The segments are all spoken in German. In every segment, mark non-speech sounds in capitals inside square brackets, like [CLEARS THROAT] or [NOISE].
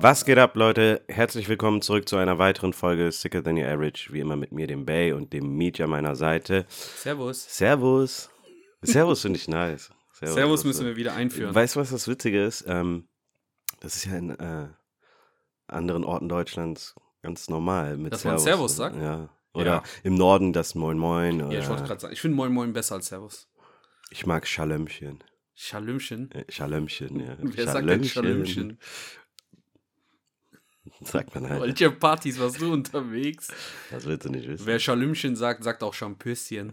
Was geht ab, Leute? Herzlich willkommen zurück zu einer weiteren Folge Sicker Than Your Average. Wie immer mit mir, dem Bay und dem Meet an meiner Seite. Servus. Servus. Servus finde ich nice. Servus, müssen wir wieder einführen. Weißt du, was das Witzige ist? Ähm, das ist ja in äh, anderen Orten Deutschlands ganz normal mit Dass man Servus. Servus sagt? Ja. Oder Ja. im Norden das Moin Moin. Oder ja, ich wollte gerade sagen, ich finde Moin Moin besser als Servus. ich mag Schalömchen. Schalümchen. Äh, Schalömchen, ja. [LAUGHS] Wer sagt denn Schalümchen? [LAUGHS] Sagt man halt. Welche Partys warst du unterwegs? Das willst du nicht wissen. Wer Schalümchen sagt, sagt auch Champöschen.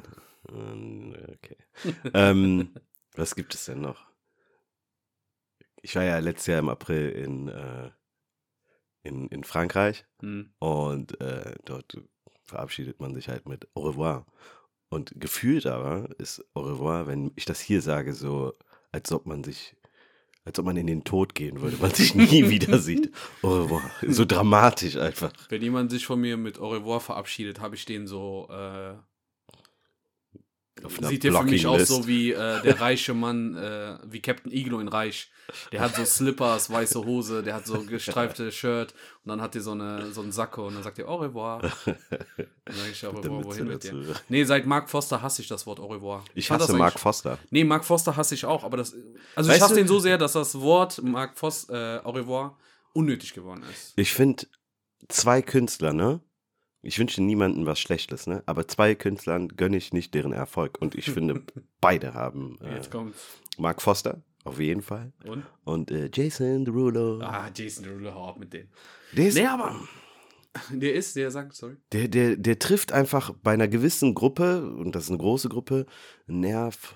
Ähm, Okay. ähm, was gibt es denn noch? Ich war ja letztes Jahr im April in, äh, in, in Frankreich Hm. und äh, dort verabschiedet man sich halt mit Au revoir. Und gefühlt aber ist Au revoir, wenn ich das hier sage, so, als ob man sich, als ob man in den Tod gehen würde, man sich nie [LAUGHS] wieder sieht. Au revoir. So dramatisch einfach. Wenn jemand sich von mir mit Au revoir verabschiedet, habe ich den so. Äh, sieht der für mich aus so wie äh, der reiche Mann, äh, wie Captain Iglo in Reich. Der hat so Slippers, weiße Hose, der hat so gestreifte Shirt und dann hat er so, eine, so einen Sacko und dann sagt er Au revoir. Dann sag ich Au der revoir, wohin mit dir? Nee, seit Mark Foster hasse ich das Wort Au revoir. Ich fand hasse Mark Foster. Nee, Mark Foster hasse ich auch, aber das. Also ich Weißt hasse du- den so sehr, dass das Wort Mark Foster, äh, Au revoir, unnötig geworden ist. Ich finde zwei Künstler, ne? Ich wünsche niemandem was Schlechtes, ne? Aber zwei Künstlern gönne ich nicht deren Erfolg. Und ich finde, [LAUGHS] beide haben äh, Jetzt kommt's. Mark Foster, auf jeden Fall. Und? Und äh, Jason Derulo. Ah, Jason Derulo, hau ab mit denen. Der, ist, Nee, aber. [LAUGHS] Der ist, der sagt, sorry. der, der, der trifft einfach bei einer gewissen Gruppe, und das ist eine große Gruppe, einen Nerv.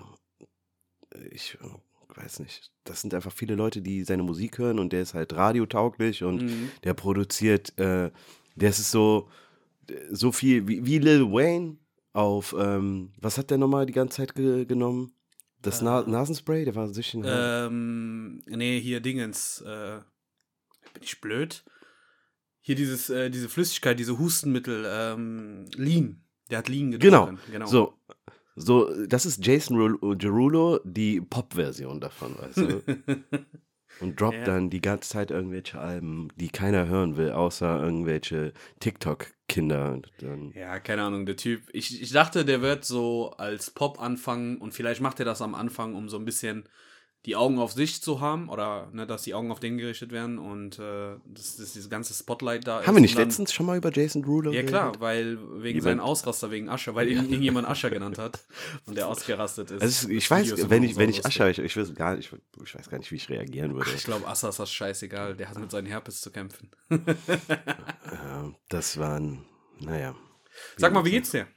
Ich weiß nicht. Das sind einfach viele Leute, die seine Musik hören und der ist halt radiotauglich und Mhm. der produziert, äh, der ist so, so viel wie, wie Lil Wayne auf, ähm, was hat der nochmal die ganze Zeit ge genommen? Das Na Äh, Nasenspray, der war sich in Ähm, nee, hier Dingens. Äh, bin ich blöd? Hier dieses, äh, diese Flüssigkeit, diese Hustenmittel, ähm, Lean. Der hat Lean Genau, getrunken. Genau. So, so, das ist Jason Ru- Derulo, die Pop-Version davon, weißt du? [LAUGHS] Und droppt Ja. dann die ganze Zeit irgendwelche Alben, die keiner hören will, außer irgendwelche TikTok-Kinder. Und dann- Ja, keine Ahnung, der Typ. Ich, ich dachte, der wird so als Pop anfangen und vielleicht macht er das am Anfang, um so ein bisschen die Augen auf sich zu haben oder ne, dass die Augen auf den gerichtet werden und äh, dass, dass dieses ganze Spotlight da ist. Haben wir nicht dann- letztens schon mal über Jason Derulo Ja geredet? klar, weil wegen seinen bei- Ausraster wegen Ascher, weil ihn irgendjemand Ascher genannt hat und der ausgerastet ist. Also ich weiß, wenn ich, wenn ich. Ascher, ich, ich, weiß gar nicht, ich weiß gar nicht, wie ich reagieren würde. Ich glaube, Asser ist das scheißegal. Der hat mit seinen Herpes zu kämpfen. Ja, das waren, naja. Sag mal, wie geht's dir?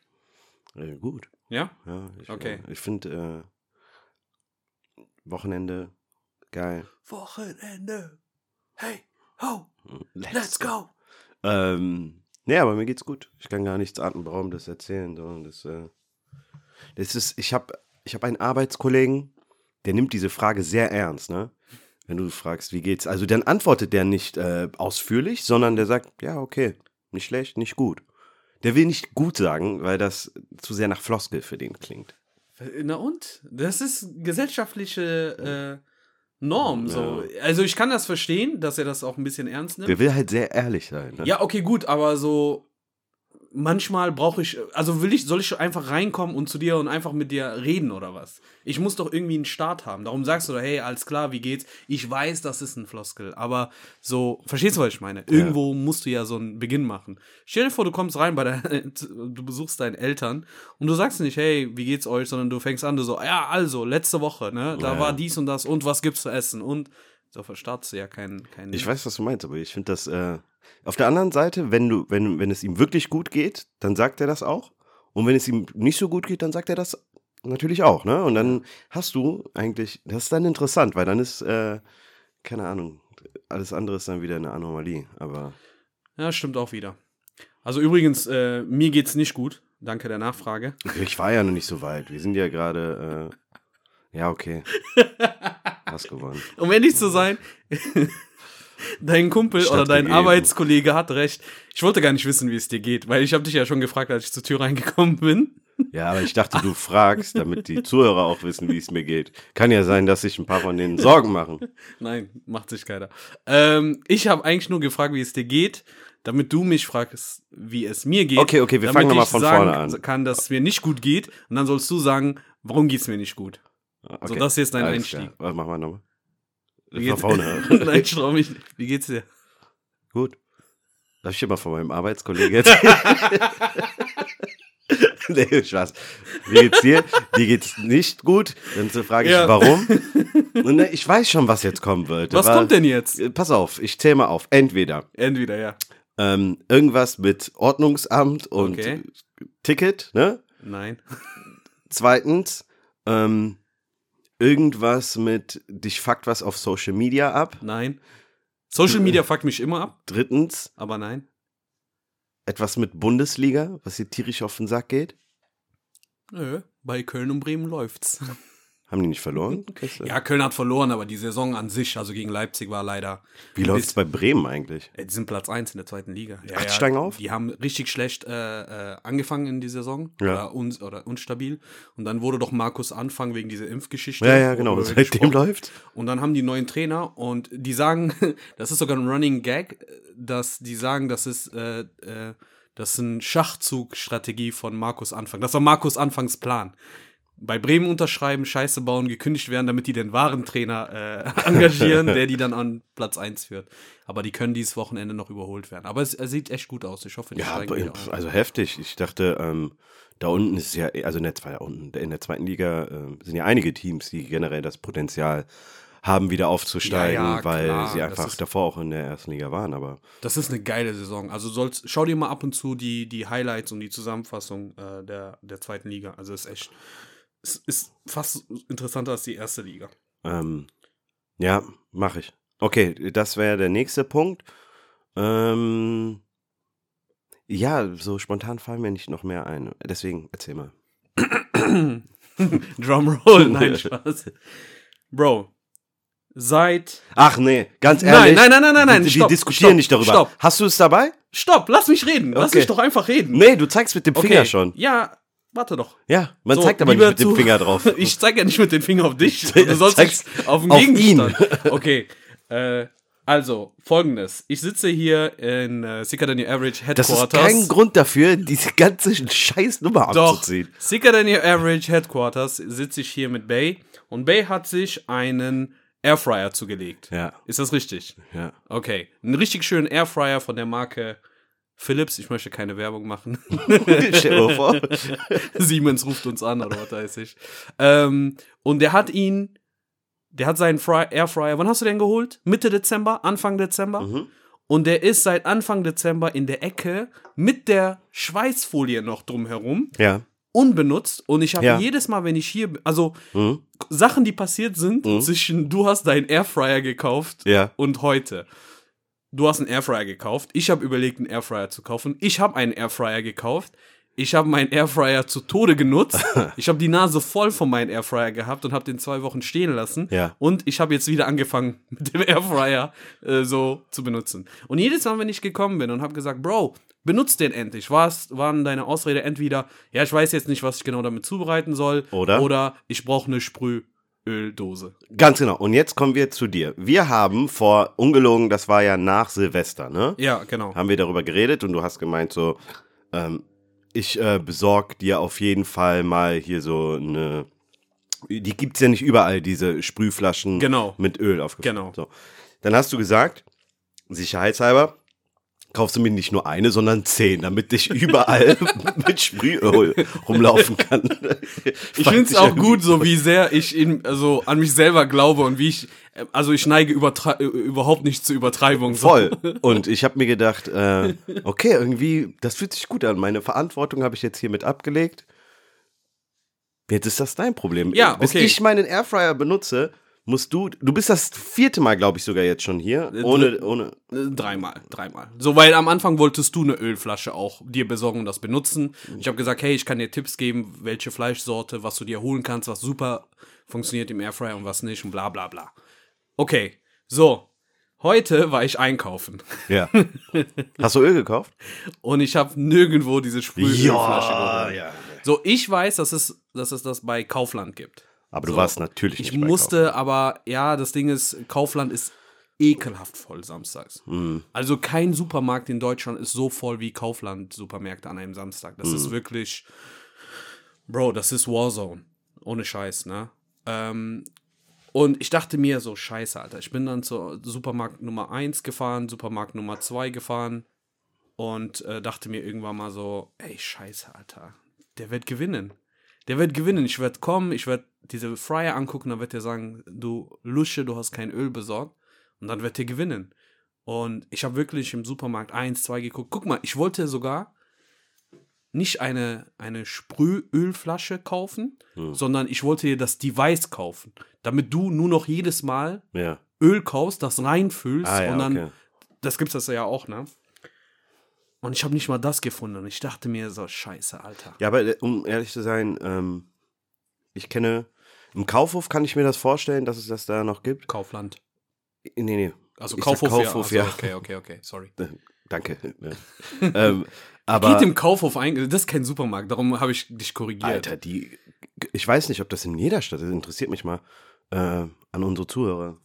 Äh, gut. Ja? Ja, ich, Okay. äh, ich finde äh, Wochenende geil. Wochenende. Hey, ho, Let's go. Ähm, nee, aber mir geht's gut. Ich kann gar nichts Atemberaubendes erzählen. So. Das, äh, das ist, ich habe ich hab einen Arbeitskollegen, der nimmt diese Frage sehr ernst, ne? Wenn du fragst, wie geht's? Also dann antwortet der nicht äh, ausführlich, sondern der sagt, ja, okay, nicht schlecht, nicht gut. Der will nicht gut sagen, weil das zu sehr nach Floskel für den klingt. Na und? Das ist gesellschaftliche äh, Norm. So. Ja. Also ich kann das verstehen, dass er das auch ein bisschen ernst nimmt. Der will halt sehr ehrlich sein. Ne? Ja, okay, gut, aber so manchmal brauche ich, also will ich, soll ich einfach reinkommen und zu dir und einfach mit dir reden oder was? Ich muss doch irgendwie einen Start haben. Darum sagst du, hey, alles klar, wie geht's? Ich weiß, das ist ein Floskel, aber so, verstehst du, was ich meine? Irgendwo musst du ja so einen Beginn machen. Stell dir vor, du kommst rein bei deinen, [LAUGHS] du besuchst deine Eltern und du sagst nicht, hey, wie geht's euch, sondern du fängst an, du so, ja, also, letzte Woche, ne, da Ja. war dies und das und was gibt's zu essen und so verstartst du ja keinen, keinen. Ich weiß, was du meinst, aber ich finde das. Äh, auf der anderen Seite, wenn du, wenn, wenn es ihm wirklich gut geht, dann sagt er das auch. Und wenn es ihm nicht so gut geht, dann sagt er das natürlich auch, ne? Und dann hast du eigentlich, das ist dann interessant, weil dann ist, äh, keine Ahnung, alles andere ist dann wieder eine Anomalie. Aber Ja, stimmt auch wieder. Also übrigens, äh, mir geht's nicht gut. Danke der Nachfrage. ich war ja noch nicht so weit. Wir sind ja gerade, äh, ja, okay. [LAUGHS] Hast gewonnen. Um ehrlich zu sein, dein Kumpel oder dein Stattgegeben. Arbeitskollege hat recht. Ich wollte gar nicht wissen, wie es dir geht, weil ich habe dich ja schon gefragt, als ich zur Tür reingekommen bin. Ja, aber ich dachte, du fragst, damit die Zuhörer auch wissen, wie es mir geht. Kann ja sein, dass sich ein paar von denen Sorgen machen. Nein, macht sich keiner. Ähm, ich habe eigentlich nur gefragt, wie es dir geht, damit du mich fragst, wie es mir geht. Okay, okay, wir damit fangen nochmal ich von sagen vorne an. kann, dass es mir nicht gut geht. Und dann sollst du sagen, warum geht es mir nicht gut. Okay, das ist jetzt dein alles Einstieg. klar. Was machen wir nochmal? Wie geht's-. [LAUGHS] Nein, ich trau mich nicht. Wie geht's dir? Gut. Darf ich dir mal von meinem Arbeitskollegen [LAUGHS] erzählen? [LAUGHS] nee, Spaß. Wie geht's dir? Dir geht's nicht gut? Dann frage ich, Ja. warum? Und ne, ich weiß schon, was jetzt kommen wird. Was Aber- kommt denn jetzt? Äh, Pass auf, ich zähle mal auf. Entweder Entweder, ja. ähm, irgendwas mit Ordnungsamt und Okay. Ticket, ne? Nein. Zweitens, ähm, irgendwas mit dich fuckt was auf Social Media ab. Nein. Social [CLEARS THROAT] Media fuckt mich immer ab, Drittens, aber nein. etwas mit Bundesliga, was dir tierisch auf den Sack geht. Nö, bei Köln und Bremen läuft's. Haben die nicht verloren? Ja, Köln hat verloren, aber die Saison an sich, also gegen Leipzig, war leider. Wie läuft's bei Bremen eigentlich? Äh, Die sind Platz 1 in der zweiten Liga. Ja, Ach, die steigen auf? Die haben richtig schlecht äh, äh, angefangen in die Saison. Ja. Oder, un oder unstabil. Und dann wurde doch Markus Anfang wegen dieser Impfgeschichte. Ja, ja, genau. [LAUGHS] Seitdem gesprochen- läuft. Und dann haben die neuen Trainer und die sagen, [LAUGHS] das ist sogar ein Running Gag, dass die sagen, das ist, äh, äh, das ist eine Schachzugstrategie von Markus Anfang. Das war Markus Anfangs Plan. Bei Bremen unterschreiben, Scheiße bauen, gekündigt werden, damit die den wahren Trainer äh, [LAUGHS] engagieren, der die dann an Platz 1 führt. Aber die können dieses Wochenende noch überholt werden. Aber es, es sieht echt gut aus. Ich hoffe, die Ja, also heftig. Ich dachte, ähm, da unten ist ja, also in der, zwei- da unten, in der zweiten Liga ähm, sind ja einige Teams, die generell das Potenzial haben, wieder aufzusteigen, Ja, ja, weil klar, sie einfach ist- davor auch in der ersten Liga waren. Aber Das ist eine geile Saison. Also sollst, schau dir mal ab und zu die, die Highlights und die Zusammenfassung äh, der, der zweiten Liga. Also ist echt, es ist fast interessanter als die erste Liga. ähm, ja, mache ich. Okay, das wäre der nächste Punkt. Ähm, ja, so spontan fallen mir nicht noch mehr ein. Deswegen erzähl mal. [COUGHS] Drumroll, nein, Spaß. Bro, seit. Ach nee, ganz Nein, ehrlich. nein, nein, nein, nein, nein, Wir, stopp, wir diskutieren stopp, nicht darüber. stopp. Hast du es dabei? Stopp, lass mich reden. Lass Okay. mich doch einfach reden. Nee, du zeigst mit dem Finger schon. Ja, warte doch. Ja, man So, zeigt aber nicht mit dem Finger drauf. [LAUGHS] Ich zeige ja nicht mit dem Finger auf dich. [LAUGHS] Du sollst Zeig's auf den auf Gegenstand. [LAUGHS] Okay. Äh, also, folgendes. Ich sitze hier in äh, Sicker Than Your Average Das Headquarters. ist kein Grund dafür, diese ganze scheiß Nummer Doch, abzuziehen. Sicker Than Your Average Headquarters sitze ich hier mit Bay. Und Bay hat sich einen Airfryer zugelegt. Ja, Ist das richtig? ja. Okay. Einen richtig schönen Airfryer von der Marke Philips. Ich möchte keine Werbung machen. [LAUGHS] Stell mal vor. [LAUGHS] Siemens ruft uns an oder was weiß ich. Ähm, und der hat ihn, der hat seinen Fry Airfryer, wann hast du den geholt? Mitte Dezember, Anfang Dezember? Mhm. Und der ist seit Anfang Dezember in der Ecke mit der Schweißfolie noch drumherum, Ja. unbenutzt. Und ich habe Ja. jedes Mal, wenn ich hier, bin- also Mhm. Sachen, die passiert sind, Mhm. zwischen du hast deinen Airfryer gekauft Ja. und heute. Du hast einen Airfryer gekauft. Ich habe überlegt, einen Airfryer zu kaufen. Ich habe einen Airfryer gekauft. Ich habe meinen Airfryer zu Tode genutzt. [LAUGHS] ich habe die Nase voll von meinem Airfryer gehabt und habe den zwei Wochen stehen lassen. Ja. Und ich habe jetzt wieder angefangen, [LAUGHS] mit dem Airfryer äh, so zu benutzen. Und jedes Mal, wenn ich gekommen bin und habe gesagt, Bro, benutzt den endlich, war's, waren deine Ausrede entweder, ja, ich weiß jetzt nicht, was ich genau damit zubereiten soll. Oder? Oder ich brauche eine Sprühöldose. Ganz genau. Und jetzt kommen wir zu dir. Wir haben vor, ungelogen, das war ja nach Silvester, ne? Ja, genau. Haben wir darüber geredet und du hast gemeint so, ähm, ich äh, besorg dir auf jeden Fall mal hier so eine, die gibt's ja nicht überall, diese Sprühflaschen Genau. mit Öl aufgefüllt. Genau. So. Dann hast du gesagt, sicherheitshalber, kaufst du mir nicht nur eine, sondern zehn, damit ich überall [LAUGHS] mit Sprühöl rumlaufen kann. Ich finde es auch gut, so wie sehr ich in, also an mich selber glaube und wie ich, also ich neige überhaupt nicht zur Übertreibung. So. Voll. [LAUGHS] Und ich habe mir gedacht, äh, okay, irgendwie, das fühlt sich gut an. Meine Verantwortung habe ich jetzt hiermit abgelegt. Jetzt ist das dein Problem. Ja, Bis okay. ich meinen Airfryer benutze, musst du, du bist das vierte Mal, glaube ich, sogar jetzt schon hier, ohne, ohne, Äh, Dreimal, dreimal. So, weil am Anfang wolltest du eine Ölflasche auch dir besorgen und das benutzen. Ich habe gesagt, hey, ich kann dir Tipps geben, welche Fleischsorte, was du dir holen kannst, was super funktioniert im Airfryer und was nicht und bla bla bla. Okay, so. Heute war ich einkaufen Ja. [LAUGHS] Hast du Öl gekauft? und ich habe nirgendwo diese Sprühölflasche geholt. ja. So, ich weiß, dass es, dass es das bei Kaufland gibt. Aber du So. warst natürlich Ich nicht bei musste, aber ja, das Ding ist, Kaufland ist ekelhaft voll samstags. Mhm. Also kein Supermarkt in Deutschland ist so voll wie Kaufland-Supermärkte an einem Samstag. Das Mhm. ist wirklich, Bro, das ist Warzone. Ohne Scheiß, ne? Ähm, und ich dachte mir so, scheiße, Alter. Ich bin dann zur Supermarkt Nummer 1 gefahren, Supermarkt Nummer 2 gefahren und äh, dachte mir irgendwann mal so, ey, scheiße, Alter. Der wird gewinnen. Der wird gewinnen. Ich werde kommen, ich werde diese Fryer angucken, dann wird er sagen, du Lusche, du hast kein Öl besorgt. Und dann wird er gewinnen. Und ich habe wirklich im Supermarkt 1, 2 geguckt. Guck mal, ich wollte sogar nicht eine, eine Sprühölflasche kaufen, Hm. sondern ich wollte dir das Device kaufen. Damit du nur noch jedes Mal Ja. Öl kaufst, das reinfüllst Ah, ja, und dann, okay. das gibt's das ja auch, ne? Und ich habe nicht mal das gefunden. Und ich dachte mir so, scheiße, Alter. Ja, aber äh, um ehrlich zu sein, ähm, ich kenne, im Kaufhof kann ich mir das vorstellen, dass es das da noch gibt. Kaufland. Nee, nee. Also Ich Kaufhof, Kaufhof, ja. ja. Also, Okay, okay, okay, sorry. Danke. [LAUGHS] Ja. ähm, aber, Geht im Kaufhof ein, das ist kein Supermarkt, darum habe ich dich korrigiert. Alter, die, ich weiß nicht, ob das in jeder Stadt ist, das interessiert mich mal äh, an unsere Zuhörer.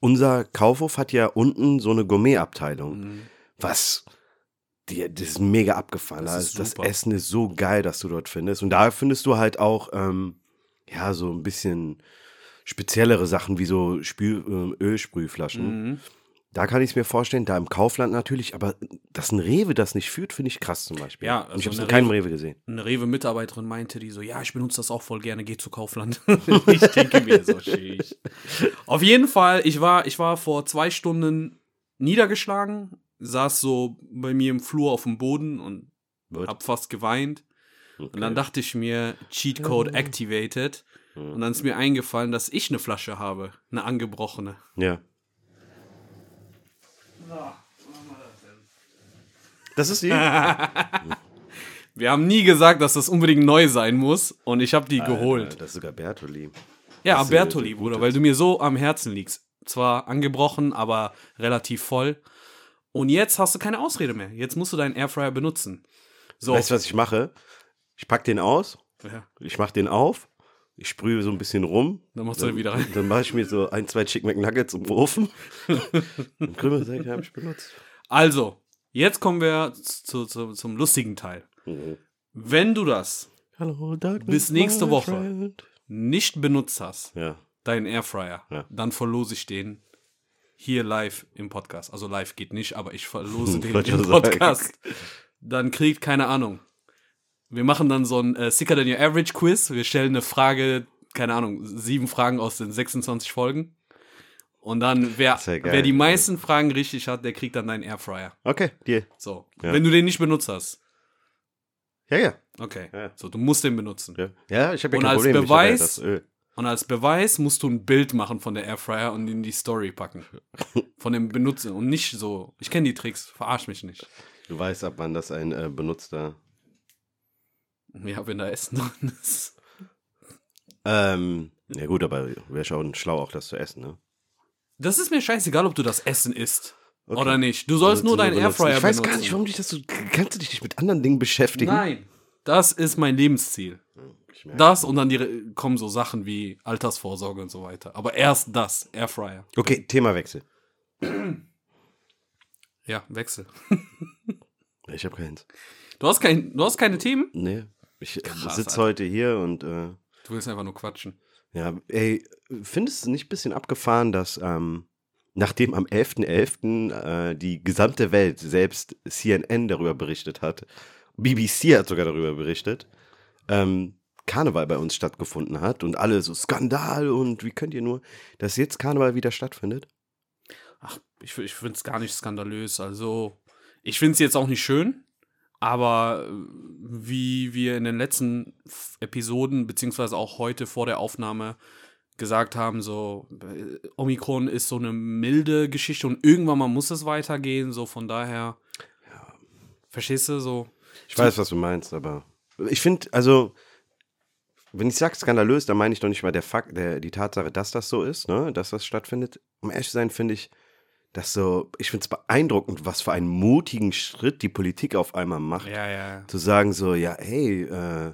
Unser Kaufhof hat ja unten so eine Gourmet-Abteilung, Mhm. was, die, das ist mega abgefahren. Das ist das. Essen ist so geil, dass du dort findest. Und da findest du halt auch, ähm, ja, so ein bisschen speziellere Sachen wie so Spül, ähm, Ölsprühflaschen. Mhm. Da kann ich es mir vorstellen, da im Kaufland natürlich, aber dass ein Rewe das nicht führt, finde ich krass zum Beispiel. Ja, Und also ich habe es in eine keinem Rewe gesehen. Eine Rewe-Mitarbeiterin meinte die so, ja, ich benutze das auch voll gerne, geh zu Kaufland. [LAUGHS] ich denke mir so, schick. Auf jeden Fall, ich war, ich war vor zwei Stunden niedergeschlagen, saß so bei mir im Flur auf dem Boden und Gut. hab fast geweint. Und dann Okay. dachte ich mir, Cheat Code activated. Und dann ist mir eingefallen, dass ich eine Flasche habe, eine angebrochene. Ja. Das ist die? [LAUGHS] Wir haben nie gesagt, dass das unbedingt neu sein muss und ich habe die geholt. Alter, Das ist sogar Bertoli. Ja, Das Bertoli, so Bruder, weil du mir so am Herzen liegst. Zwar angebrochen, aber relativ voll. Und jetzt hast du keine Ausrede mehr. Jetzt musst du deinen Airfryer benutzen. So. Weißt du, was ich mache? Ich pack den aus, ja, ich mach den auf, ich sprühe so ein bisschen rum. dann machst du den wieder rein. Dann mache ich mir so ein, zwei Chicken McNuggets im Ofen. [LAUGHS] Und Krümelsäcke habe ich benutzt. Also, jetzt kommen wir zu, zu, zum lustigen Teil. Mhm. Wenn du das Hallo, Darkness, Bis nächste Woche. friend. nicht benutzt hast, Ja. deinen Airfryer, Ja. dann verlose ich den hier live im Podcast. Also live geht nicht, aber ich verlose [LAUGHS] den im. Podcast. Dann kriegt, keine Ahnung. Wir machen dann so ein äh, Sicker Than Your Average Quiz. Wir stellen eine Frage, keine Ahnung, sieben Fragen aus den 26 Folgen. Und dann, wer, ja wer die meisten Fragen richtig hat, der kriegt dann deinen Airfryer. Okay, Deal. So. Ja. Wenn du den nicht benutzt hast. Ja, ja. Okay. Ja. So, du musst den benutzen. Ja, ja ich habe ja Und als Problem. Beweis- das Öl. Und als Beweis musst du ein Bild machen von der Airfryer und in die Story packen. Von dem Benutzer. Und nicht so. Ich kenne die Tricks, verarsch mich nicht. Du weißt, ab wann das ein äh, benutzter. Ja, wenn da Essen drin ist. Ähm, ja gut, aber wäre schon schlau auch das zu essen, ne? Das ist mir scheißegal, ob du das Essen isst. Okay. Oder nicht. Du sollst Also nur deinen benutzen. Airfryer Ich weiß benutzen. gar nicht, warum dich das so. Kannst du dich nicht mit anderen Dingen beschäftigen? Nein. Das ist mein Lebensziel. Das und dann die, kommen so Sachen wie Altersvorsorge und so weiter. Aber erst das, Airfryer. Okay, Themawechsel. Ja, Wechsel. Ich habe keins. Du hast, kein, du hast keine Themen? Nee. Ich Krass, sitze heute hier und äh, Du willst einfach nur quatschen. ja, ey, findest du nicht ein bisschen abgefahren, dass ähm, nachdem am 11.11. äh, die gesamte Welt, selbst CNN darüber berichtet hat, BBC hat sogar darüber berichtet, ähm, Karneval bei uns stattgefunden hat und alle so Skandal und wie könnt ihr nur, dass jetzt Karneval wieder stattfindet? Ach, ich, ich finde es gar nicht skandalös. Also, ich finde es jetzt auch nicht schön, aber äh, wie wir in den letzten Episoden, beziehungsweise auch heute vor der Aufnahme gesagt haben, so, äh, Omikron ist so eine milde Geschichte und irgendwann mal muss es weitergehen, so von daher. Verstehst du so? Ich weiß, was du meinst, aber ich finde, also, wenn ich sage skandalös, dann meine ich doch nicht mal der Fakt, der, die Tatsache, dass das so ist, ne, dass das stattfindet. Um ehrlich zu sein, finde ich, Das so, ich finde es beeindruckend, was für einen mutigen Schritt die Politik auf einmal macht. Ja, ja. Zu sagen so, ja, hey, äh,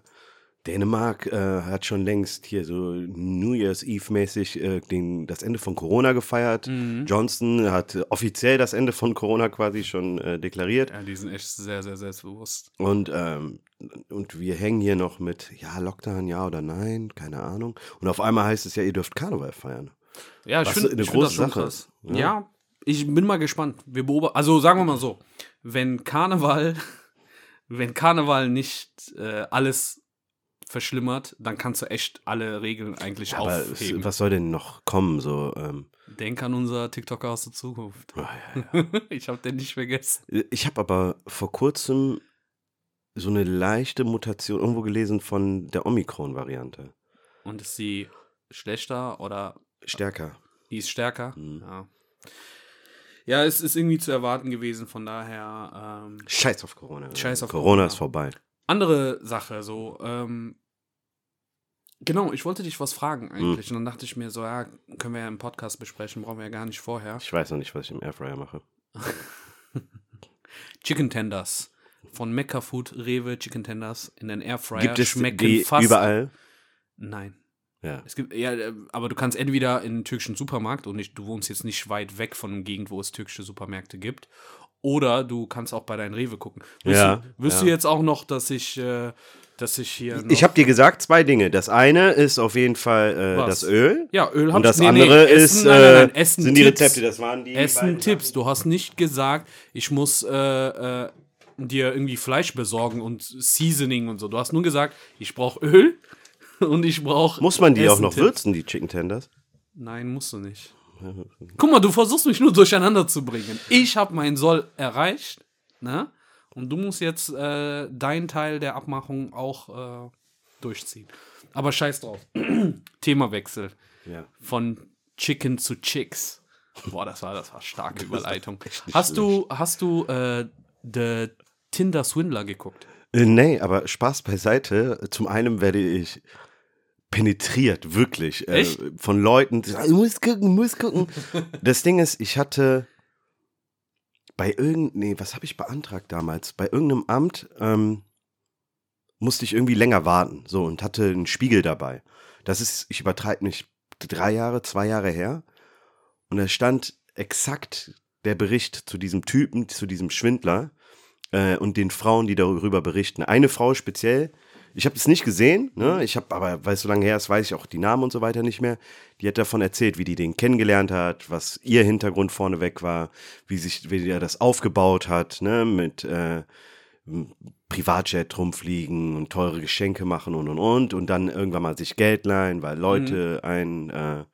Dänemark äh, hat schon längst hier so New Year's Eve-mäßig äh, den- das Ende von Corona gefeiert. Mhm. Johnson hat offiziell das Ende von Corona quasi schon äh, deklariert. Ja, die sind echt sehr, sehr selbstbewusst. Und, ähm, und wir hängen hier noch mit, ja, Lockdown, ja oder nein, keine Ahnung. Und auf einmal heißt es ja, ihr dürft Karneval feiern. Ja, ich finde eine ich große Sache krass. Ja. ja. ich bin mal gespannt. Wir beobachten, also sagen wir mal so, wenn Karneval, [LAUGHS] wenn Karneval nicht äh, alles verschlimmert, dann kannst du echt alle Regeln eigentlich Aber es, aufheben. was soll denn noch kommen? So, ähm, Denk an unser TikToker aus der Zukunft. oh, ja, [LAUGHS] ich habe den nicht vergessen. Ich habe aber vor kurzem so eine leichte Mutation irgendwo gelesen von der Omikron-Variante. Und ist sie schlechter oder Stärker. die ist stärker? Mhm. Ja. Ja, es ist irgendwie zu erwarten gewesen, von daher. Ähm, Scheiß auf Corona. Scheiß auf Corona. Corona. ist vorbei. andere Sache, so, ähm, genau, ich wollte dich was fragen Hm. eigentlich. Und dann dachte ich mir so, ja, können wir ja im Podcast besprechen, brauchen wir ja gar nicht vorher. Ich weiß noch nicht, was ich im Airfryer mache. [LAUGHS] Chicken Tenders. Von Mecca Food, Rewe, Chicken Tenders in den Airfryer Gibt es schmecken die fast. überall? Nein. Ja. Es gibt, ja, äh, aber du kannst entweder in einen türkischen Supermarkt und nicht, du wohnst jetzt nicht weit weg von einer Gegend, wo es türkische Supermärkte gibt. Oder du kannst auch bei deinen Rewe gucken. Willst, Ja, du, willst ja. du jetzt auch noch, dass ich, äh, dass ich hier. Ich habe dir gesagt, zwei Dinge. Das eine ist auf jeden Fall äh, das Öl. Ja, Öl Und das nee, andere nee, ist, Essen, nein, nein, nein, äh, Essen, sind die. Rezepte. Das waren die Essen Tipps. Du hast nicht gesagt, ich muss äh, äh, dir irgendwie Fleisch besorgen und Seasoning und so. Du hast nur gesagt, ich brauche Öl [LAUGHS] und ich brauche. Muss man die auch noch würzen, die Chicken Tenders? Nein, musst du nicht. Guck mal, du versuchst mich nur durcheinander zu bringen. Ich habe meinen Soll erreicht, ne? Und du musst jetzt äh, deinen Teil der Abmachung auch äh, durchziehen. Aber scheiß drauf. [CLEARS THROAT] Themawechsel. Ja. Von Chicken zu Chicks. Boah, das war, das war starke Überleitung. Hast du, hast du äh, The Tinder Swindler geguckt? Äh, nee, aber Spaß beiseite. Zum einen werde ich penetriert, wirklich. Äh, von Leuten, die sagen, du musst gucken, musst gucken. [LAUGHS] das Ding ist, ich hatte bei irgendeinem, nee, was habe ich beantragt damals? Bei irgendeinem Amt ähm, musste ich irgendwie länger warten. So, und hatte einen Spiegel dabei. Das ist, ich übertreibe nicht, drei Jahre, zwei Jahre her. Und da stand exakt der Bericht zu diesem Typen, zu diesem Schwindler äh, und den Frauen, die darüber berichten. Eine Frau speziell, ich habe das nicht gesehen, ne? ich habe aber, weil es so lange her ist, weiß ich auch die Namen und so weiter nicht mehr. Die hat davon erzählt, wie die den kennengelernt hat, was ihr Hintergrund vorneweg war, wie sich, wie er das aufgebaut hat, ne? mit äh, Privatjet rumfliegen und teure Geschenke machen und und und und dann irgendwann mal sich Geld leihen, weil Leute einen äh,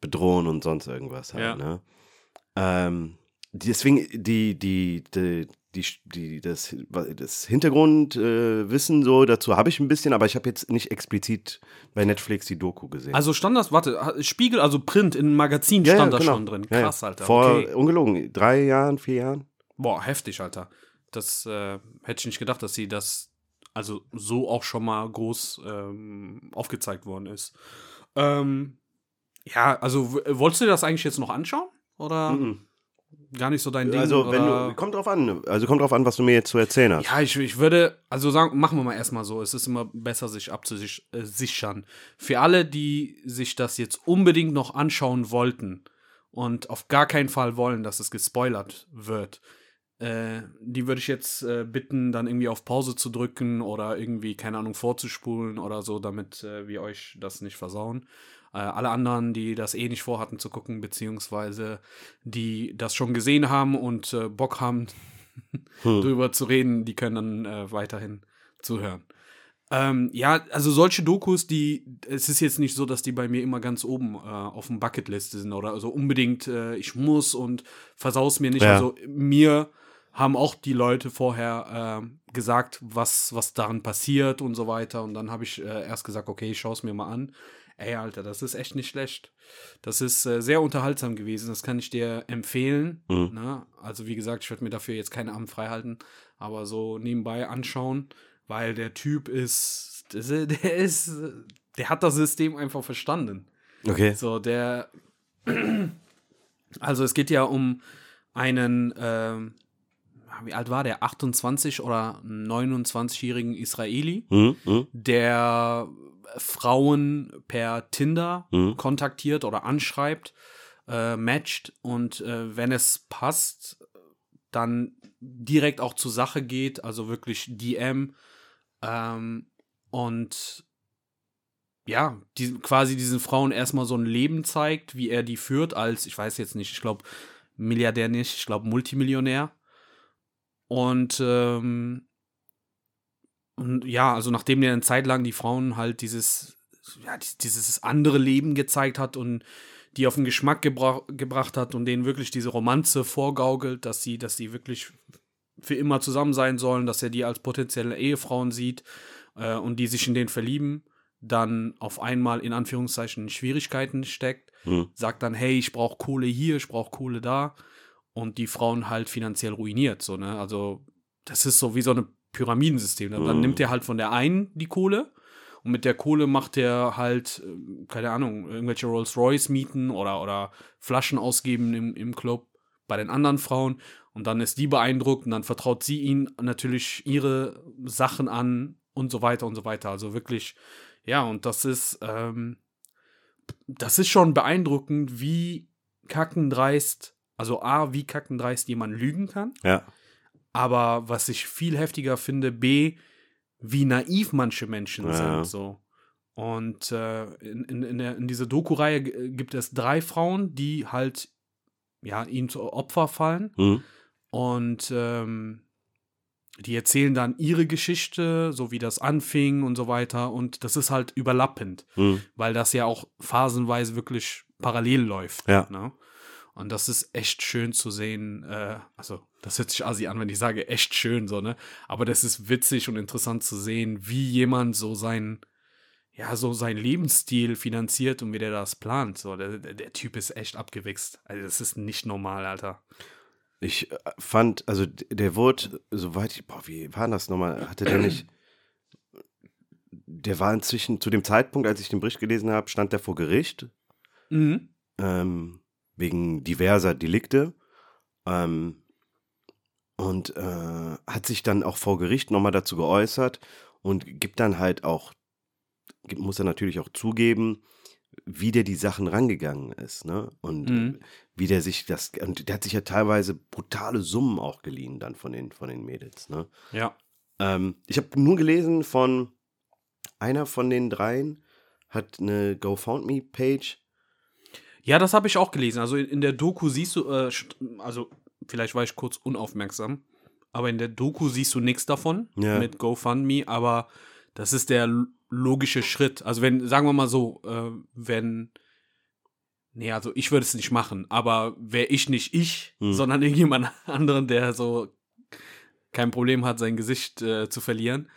bedrohen und sonst irgendwas halt, Ja. ne? Ähm, deswegen, die, die, die, die, die das, das Hintergrundwissen äh, so dazu habe ich ein bisschen, aber ich habe jetzt nicht explizit bei Netflix die Doku gesehen. Also stand das, warte, Spiegel, also Print in Magazin Ja, ja, stand da genau. schon drin. Ja, ja. Krass, Alter. Vor, okay. ungelogen, drei Jahren, vier Jahren? Boah, heftig, Alter. Das äh, hätte ich nicht gedacht, dass sie das also so auch schon mal groß ähm, aufgezeigt worden ist. Ähm, ja, also wolltest du dir das eigentlich jetzt noch anschauen? Oder Mhm. Gar nicht so dein Ding? Also, wenn oder? du, kommt drauf an, also kommt drauf an, was du mir jetzt zu erzählen hast. Ja, ich, ich würde, also sagen, machen wir mal erstmal so. Es ist immer besser, sich abzusichern. Für alle, die sich das jetzt unbedingt noch anschauen wollten und auf gar keinen Fall wollen, dass es gespoilert wird, äh, die würde ich jetzt äh, bitten, dann irgendwie auf Pause zu drücken oder irgendwie, keine Ahnung, vorzuspulen oder so, damit äh, wir euch das nicht versauen. Äh, alle anderen, die das eh nicht vorhatten zu gucken, beziehungsweise die das schon gesehen haben und äh, Bock haben, [LAUGHS] drüber zu reden, die können dann äh, weiterhin zuhören. Ähm, ja, also solche Dokus, die, es ist jetzt nicht so, dass die bei mir immer ganz oben äh, auf dem Bucketliste sind oder also unbedingt, äh, ich muss und versaus mir nicht. Ja. Also mir haben auch die Leute vorher äh, gesagt, was, was daran passiert und so weiter. Und dann habe ich äh, erst gesagt, okay, ich schaue es mir mal an. Ey, Alter, das ist echt nicht schlecht. Das ist äh, sehr unterhaltsam gewesen. Das kann ich dir empfehlen. Mhm. Ne? Also, wie gesagt, ich werde mir dafür jetzt keine Abend frei halten, aber so nebenbei anschauen, weil der Typ ist, das ist- der ist, der hat das System einfach verstanden. Okay. So, der, [CLEARS THROAT] Also es geht ja um einen, ähm, wie alt war der? 28 oder 29-jährigen Israeli, Hm, hm, der Frauen per Tinder Mhm. kontaktiert oder anschreibt, äh, matcht und äh, wenn es passt, dann direkt auch zur Sache geht, also wirklich DM ähm, und ja, die, quasi diesen Frauen erstmal so ein Leben zeigt, wie er die führt, als, ich weiß jetzt nicht, ich glaube, Milliardär nicht, ich glaube, Multimillionär. Und, ähm, und ja, also nachdem der eine Zeit lang die Frauen halt dieses, ja, dies- dieses andere Leben gezeigt hat und die auf den Geschmack gebra gebracht hat und denen wirklich diese Romanze vorgaukelt, dass sie, dass sie wirklich für immer zusammen sein sollen, dass er die als potenzielle Ehefrauen sieht äh, und die sich in den verlieben, dann auf einmal in Anführungszeichen Schwierigkeiten steckt, hm. sagt dann, hey, ich brauche Kohle hier, ich brauche Kohle da und die Frauen halt finanziell ruiniert, so, ne? Also, das ist so wie so ein Pyramidensystem. Dann, dann Mhm. nimmt er halt von der einen die Kohle und mit der Kohle macht er halt, äh, keine Ahnung, irgendwelche Rolls-Royce mieten oder, oder Flaschen ausgeben im, im Club bei den anderen Frauen und dann ist die beeindruckt und dann vertraut sie ihnen natürlich ihre Sachen an und so weiter und so weiter. Also wirklich, ja, und das ist, ähm, das ist schon beeindruckend, wie kackendreist, also A, wie kackendreist jemand lügen kann, Ja. Aber was ich viel heftiger finde, B, wie naiv manche Menschen Ja. sind, so. Und äh, in, in, in, der, in dieser Doku-Reihe g- gibt es drei Frauen, die halt, ja, ihm zu Opfer fallen. Hm. Und ähm, die erzählen dann ihre Geschichte, so wie das anfing und so weiter. Und das ist halt überlappend, Hm. weil das ja auch phasenweise wirklich parallel läuft. Ja. Ne? Und das ist echt schön zu sehen. Äh, also, das hört sich assi an, wenn ich sage, echt schön, so, ne? Aber das ist witzig und interessant zu sehen, wie jemand so sein, ja, so sein Lebensstil finanziert und wie der das plant. So, der, der, Typ ist echt abgewichst. Also, das ist nicht normal, Alter. Ich äh, fand, also der wurde, soweit ich, boah, wie war das nochmal? Hatte der nicht, der war inzwischen, zu dem Zeitpunkt, als ich den Bericht gelesen habe, stand der vor Gericht, Mhm. ähm, wegen diverser Delikte. Ähm, und äh, hat sich dann auch vor Gericht nochmal dazu geäußert und gibt dann halt auch, muss er natürlich auch zugeben, wie der die Sachen rangegangen ist, ne? Und Mhm. wie der sich das, und der hat sich ja teilweise brutale Summen auch geliehen dann von den, von den Mädels, ne? Ja. Ähm, ich habe nur gelesen von einer von den dreien hat eine GoFundMe-Page. Ja, das habe ich auch gelesen. Also in, der Doku siehst du, äh, also vielleicht war ich kurz unaufmerksam, aber in der Doku siehst du nichts davon Ja. mit GoFundMe, aber das ist der logische Schritt. Also wenn, sagen wir mal so, äh, wenn, nee, also ich würde es nicht machen, aber wäre ich nicht ich, Hm. sondern [LAUGHS] irgendjemand anderen, der so kein Problem hat, sein Gesicht äh, zu verlieren,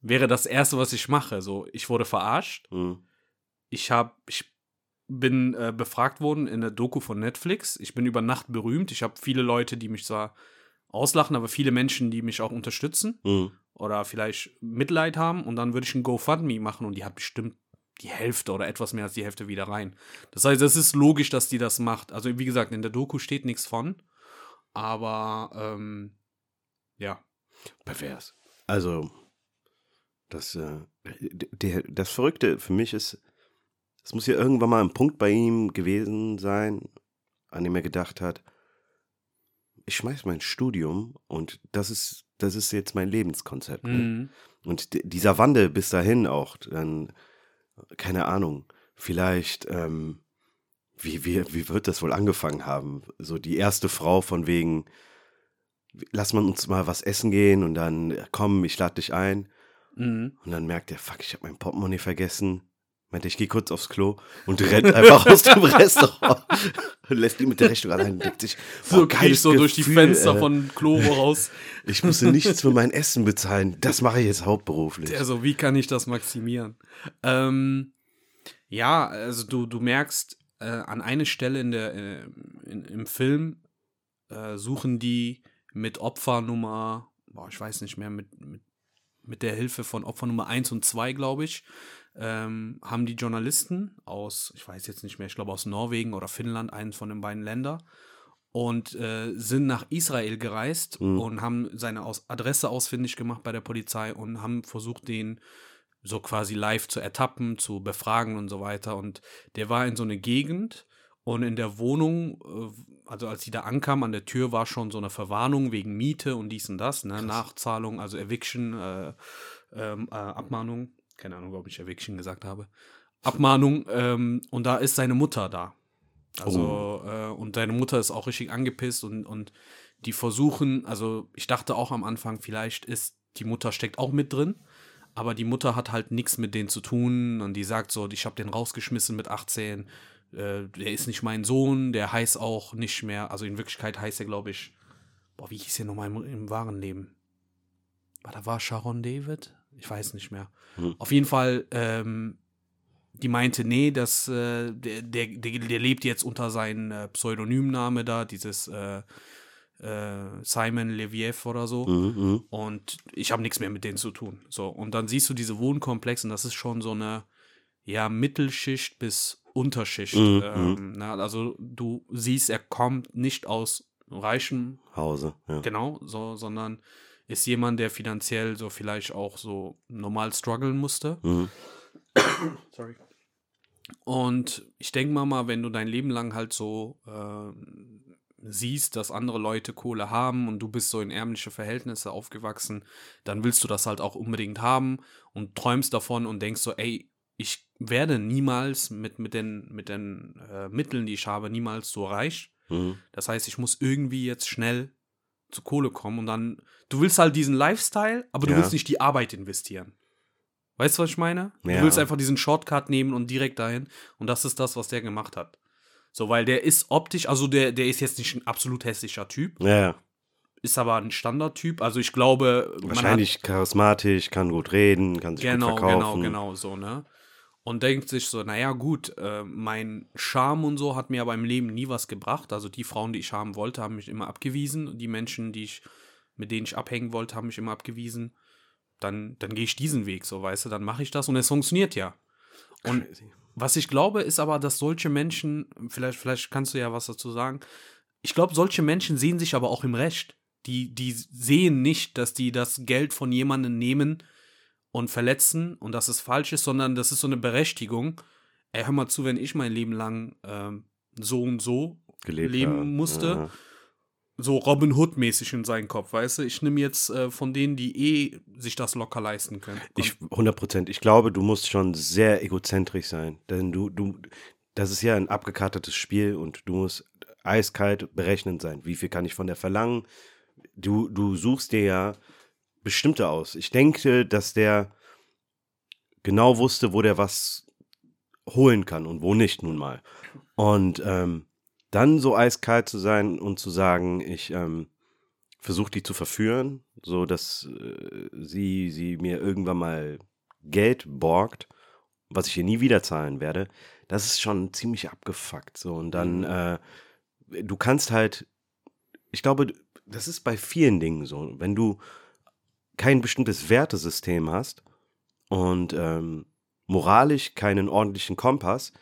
wäre das erste, was ich mache. So, ich wurde verarscht Hm. ich habe, ich bin äh, befragt worden in der Doku von Netflix. Ich bin über Nacht berühmt. Ich habe viele Leute, die mich zwar auslachen, aber viele Menschen, die mich auch unterstützen Hm. oder vielleicht Mitleid haben. Und dann würde ich ein GoFundMe machen und die hat bestimmt die Hälfte oder etwas mehr als die Hälfte wieder rein. Das heißt, es ist logisch, dass die das macht. Also wie gesagt, in der Doku steht nichts von. Aber ähm, ja. Pervers. Also, das, äh, der, das Verrückte für mich ist, es muss ja irgendwann mal ein Punkt bei ihm gewesen sein, an dem er gedacht hat, ich schmeiß mein Studium und das ist, das ist jetzt mein Lebenskonzept. Ne? Mhm. Und d- dieser Wandel bis dahin auch, dann, keine Ahnung, vielleicht, ähm, wie, wie, wie wird das wohl angefangen haben? So die erste Frau von wegen, lass man uns mal was essen gehen und dann, äh, komm, ich lade dich ein. Mhm. Und dann merkt er, fuck, ich habe mein Portemonnaie vergessen. Meinte, ich gehe kurz aufs Klo und rennt einfach aus dem [LAUGHS] Restaurant und [LAUGHS] lässt ihn mit der Rechnung allein und denkt sich, So boah, ich geiles so durch die Gefühl, Fenster äh, von Chloro raus. [LAUGHS] Ich musste nichts für mein Essen bezahlen. Das mache ich jetzt hauptberuflich. Also, wie kann ich das maximieren? Ähm, ja, also du, du merkst, äh, an einer Stelle in der, äh, in, im Film äh, suchen die mit Opfernummer, boah, ich weiß nicht mehr, mit, mit mit der Hilfe von Opfer Nummer 1 und 2, glaube ich, ähm, haben die Journalisten aus, ich weiß jetzt nicht mehr, ich glaube aus Norwegen oder Finnland, einen von den beiden Ländern, und äh, sind nach Israel gereist Mhm. und haben seine aus Adresse ausfindig gemacht bei der Polizei und haben versucht, den so quasi live zu ertappen, zu befragen und so weiter. Und der war in so eine Gegend und in der Wohnung, äh, also als sie da ankam, an der Tür war schon so eine Verwarnung wegen Miete und dies und das, ne? Nachzahlung, also Eviction, äh, ähm, äh, Abmahnung. Keine Ahnung, ob ich Eviction gesagt habe. Abmahnung. Ähm, und da ist seine Mutter da. Also, äh, und seine Mutter ist auch richtig angepisst und, und die versuchen, also ich dachte auch am Anfang, vielleicht ist die Mutter steckt auch mit drin, aber die Mutter hat halt nichts mit denen zu tun und die sagt so, ich habe den rausgeschmissen mit 18, äh, der ist nicht mein Sohn, der heißt auch nicht mehr, also in Wirklichkeit heißt er, glaube ich, boah, wie hieß er nochmal im, im wahren Leben? War da war Sharon David? Ich weiß nicht mehr. Hm. Auf jeden Fall, ähm, die meinte, nee, das, äh, der, der, der, lebt jetzt unter seinem äh, Pseudonymname da, dieses äh, äh, Simon Leviev oder so. Mhm, mhm. Und ich habe nichts mehr mit denen zu tun. So, und dann siehst du diese Wohnkomplex und das ist schon so eine ja, Mittelschicht bis Unterschicht. Mhm, ähm, na, also du siehst, er kommt nicht aus reichem Hause, ja. Genau, so, sondern ist jemand, der finanziell so vielleicht auch so normal strugglen musste. Mhm. [COUGHS] Sorry. Und ich denke mal mal, wenn du dein Leben lang halt so ähm, siehst, dass andere Leute Kohle haben und du bist so in ärmliche Verhältnisse aufgewachsen, dann willst du das halt auch unbedingt haben und träumst davon und denkst so, ey, ich werde niemals mit, mit den, mit den äh, Mitteln, die ich habe, niemals so reich. Mhm. Das heißt, ich muss irgendwie jetzt schnell zu Kohle kommen und dann, du willst halt diesen Lifestyle, aber du Ja. willst nicht die Arbeit investieren. Weißt du, was ich meine? Du Ja. willst einfach diesen Shortcut nehmen und direkt dahin und das ist das, was der gemacht hat. So, weil der ist optisch, also der, der ist jetzt nicht ein absolut hässlicher Typ, Ja, ist aber ein Standardtyp. Also ich glaube, man hat- Wahrscheinlich charismatisch, kann gut reden, kann sich Genau, gut genau, verkaufen. genau, so, ne? Und denkt sich so, naja, gut, äh, mein Charme und so hat mir aber im Leben nie was gebracht. Also die Frauen, die ich haben wollte, haben mich immer abgewiesen. Die Menschen, die ich, mit denen ich abhängen wollte, haben mich immer abgewiesen. Dann, dann gehe ich diesen Weg, so, weißt du, dann mache ich das und es funktioniert ja. Und Crazy. was ich glaube, ist aber, dass solche Menschen, vielleicht, vielleicht kannst du ja was dazu sagen, ich glaube, solche Menschen sehen sich aber auch im Recht. Die, die sehen nicht, dass die das Geld von jemandem nehmen und verletzen und dass es falsch ist, sondern das ist so eine Berechtigung. Ey, hör mal zu, wenn ich mein Leben lang ähm, so und so Gelebt leben haben. musste, Ja. so Robin Hood-mäßig in seinen Kopf, weißt du? Ich nehme jetzt äh, von denen, die eh sich das locker leisten können. Ich, 100 Prozent. Ich glaube, du musst schon sehr egozentrisch sein. Denn du, du, das ist ja ein abgekartetes Spiel und du musst eiskalt berechnend sein. Wie viel kann ich von der verlangen? Du, du suchst dir ja bestimmte aus. Ich denke, dass der genau wusste, wo der was holen kann und wo nicht nun mal. Und ähm, dann so eiskalt zu sein und zu sagen, ich ähm, versuche die zu verführen, so dass äh, sie, sie mir irgendwann mal Geld borgt, was ich ihr nie wieder zahlen werde, das ist schon ziemlich abgefuckt. So und dann, äh, du kannst halt, ich glaube, das ist bei vielen Dingen so, wenn du kein bestimmtes Wertesystem hast und ähm, moralisch keinen ordentlichen Kompass,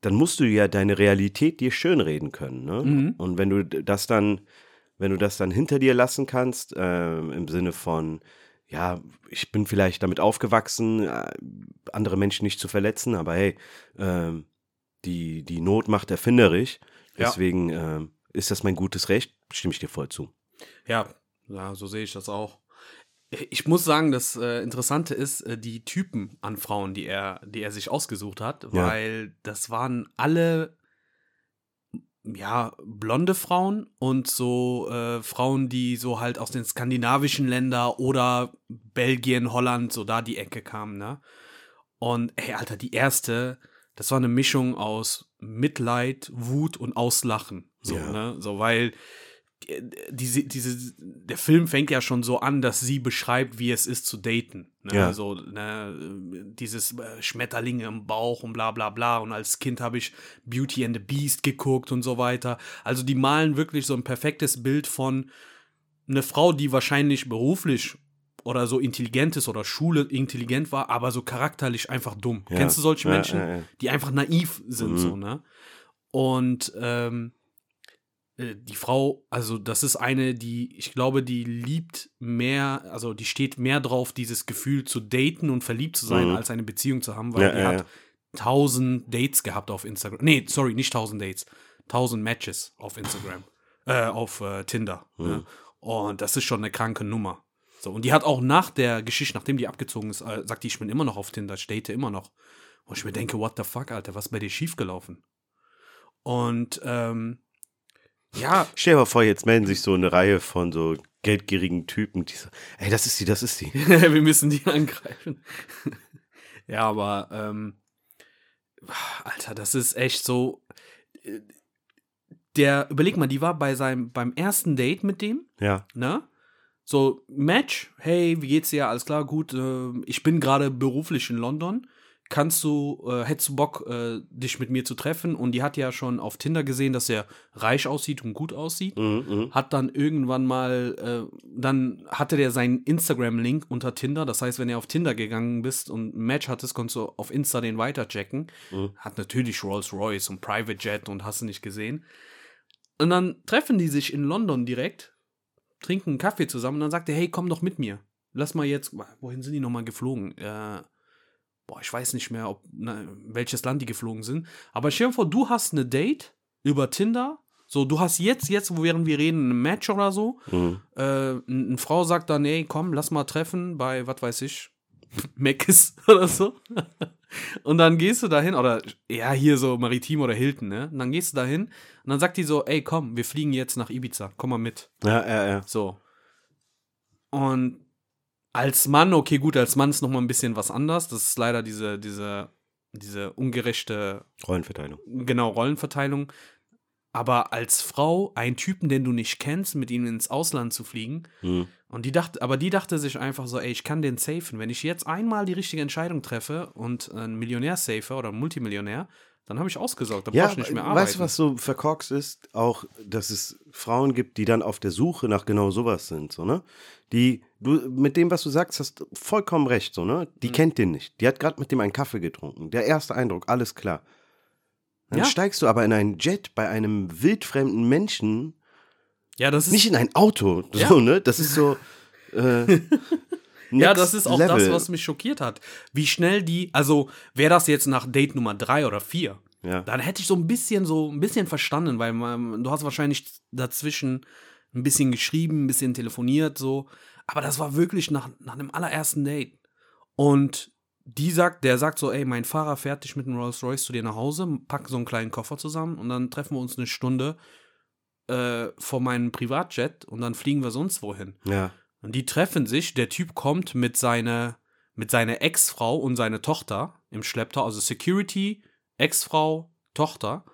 dann musst du ja deine Realität dir schönreden können. Ne? Mhm. Und wenn du das dann, wenn du das dann hinter dir lassen kannst, ähm, im Sinne von, ja, ich bin vielleicht damit aufgewachsen, äh, andere Menschen nicht zu verletzen, aber hey, ähm, die, die Not macht erfinderisch. Ja. Deswegen ähm, ist das mein gutes Recht, stimme ich dir voll zu. Ja, ja, so sehe ich das auch. Ich muss sagen, das äh, Interessante ist, äh, die Typen an Frauen, die er, die er sich ausgesucht hat, Ja. weil das waren alle ja, blonde Frauen und so äh, Frauen, die so halt aus den skandinavischen Ländern oder Belgien, Holland, so da die Ecke kamen, ne? Und ey, Alter, die erste, das war eine Mischung aus Mitleid, Wut und Auslachen. So, Ja. ne? So, weil diese, diese, der Film fängt ja schon so an, dass sie beschreibt, wie es ist zu daten. Ne? Ja. So, ne, dieses äh, Schmetterlinge im Bauch und bla bla bla. Und als Kind habe ich Beauty and the Beast geguckt und so weiter. Also die malen wirklich so ein perfektes Bild von einer Frau, die wahrscheinlich beruflich oder so intelligent ist oder Schule intelligent war, aber so charakterlich einfach dumm. Ja. Kennst du solche Menschen, ja. die einfach naiv sind, Mhm. so, ne? Und ähm, äh, die Frau, also das ist eine, die, ich glaube, die liebt mehr, also die steht mehr drauf, dieses Gefühl zu daten und verliebt zu sein, Mhm. als eine Beziehung zu haben, weil Ja, die ja, hat ja. tausend Dates gehabt auf Instagram. Nee, sorry, nicht tausend Dates. Tausend Matches auf Instagram. äh, auf äh, Tinder. Ne? Und das ist schon eine kranke Nummer. So, und die hat auch nach der Geschichte, nachdem die abgezogen ist, äh, sagt die, ich bin immer noch auf Tinder, ich date immer noch. Und ich mir denke, what the fuck, Alter, was ist bei dir schiefgelaufen? Und ähm, ja, Stell dir mal vor, jetzt melden sich so eine Reihe von so geldgierigen Typen, die so, ey, das ist die, das ist die. [LAUGHS] wir müssen die angreifen. [LAUGHS] ja, aber ähm, Alter, das ist echt so. äh, Der, überleg mal, die war bei seinem, beim ersten Date mit dem, Ja, ne? So, Match, hey, wie geht's dir? Alles klar, gut. Äh, ich bin gerade beruflich in London. Kannst du, äh, hättest du Bock, äh, dich mit mir zu treffen? Und die hat ja schon auf Tinder gesehen, dass er reich aussieht und gut aussieht. mhm, mhm. Hat dann irgendwann mal, äh, dann hatte der seinen Instagram-Link unter Tinder. Das heißt, wenn er auf Tinder gegangen bist und ein Match hattest, konntest du auf Insta den weiterchecken. Mhm. Hat natürlich Rolls Royce und Private Jet und hast du nicht gesehen. Und dann treffen die sich in London direkt, trinken einen Kaffee zusammen und dann sagt er, hey, komm doch mit mir. Lass mal jetzt, wohin sind die nochmal geflogen? Äh, boah, ich weiß nicht mehr, ob, na, welches Land die geflogen sind. Aber stell dir vor, du hast eine Date über Tinder. So, du hast jetzt, jetzt, wo während wir reden, ein Match oder so. Mhm. Äh, eine Frau sagt dann, ey, komm, lass mal treffen bei, was weiß ich, [LAUGHS] Meckes [LAUGHS] oder so. Und dann gehst du dahin, oder ja, hier so Maritim oder Hilton, ne? Und dann gehst du dahin und dann sagt die so, ey, komm, wir fliegen jetzt nach Ibiza, komm mal mit. Ja, ja, ja. So. Und als Mann, okay, gut, als Mann ist noch mal ein bisschen was anders. Das ist leider diese, diese, diese ungerechte Rollenverteilung. genau, Rollenverteilung. Aber als Frau, einen Typen, den du nicht kennst, mit ihm ins Ausland zu fliegen. Mhm. Und die dachte, aber die dachte sich einfach so, ey, ich kann den safen. Wenn ich jetzt einmal die richtige Entscheidung treffe und einen Millionär safe oder einen Multimillionär, dann habe ich ausgesorgt. Dann Ja, brauche ich nicht mehr arbeiten. weißt du, was so verkorkst ist? Auch, dass es Frauen gibt, die dann auf der Suche nach genau sowas sind, so, ne? Die, du, mit dem, was du sagst, hast vollkommen recht, so, ne? Mhm. Die kennt den nicht. Die hat gerade mit dem einen Kaffee getrunken. Der erste Eindruck, alles klar. Dann Ja. steigst du aber in einen Jet bei einem wildfremden Menschen, Ja, das ist nicht in ein Auto, so, Ja. ne? Das ist so. Äh, [LAUGHS] Ja, das ist auch das, level. was mich schockiert hat. Wie schnell die, also wäre das jetzt nach Date Nummer drei oder vier, Ja. dann hätte ich so ein bisschen so ein bisschen verstanden, weil man, du hast wahrscheinlich dazwischen ein bisschen geschrieben, ein bisschen telefoniert, so. Aber das war wirklich nach, nach dem allerersten Date. Und die sagt, der sagt so, ey, mein Fahrer fährt dich mit dem Rolls Royce zu dir nach Hause, pack so einen kleinen Koffer zusammen und dann treffen wir uns eine Stunde äh, vor meinem Privatjet und dann fliegen wir sonst wohin. Ja. Und die treffen sich, der Typ kommt mit seiner mit seiner Ex-Frau und seiner Tochter im Schlepptau, also Security, Ex-Frau, Tochter,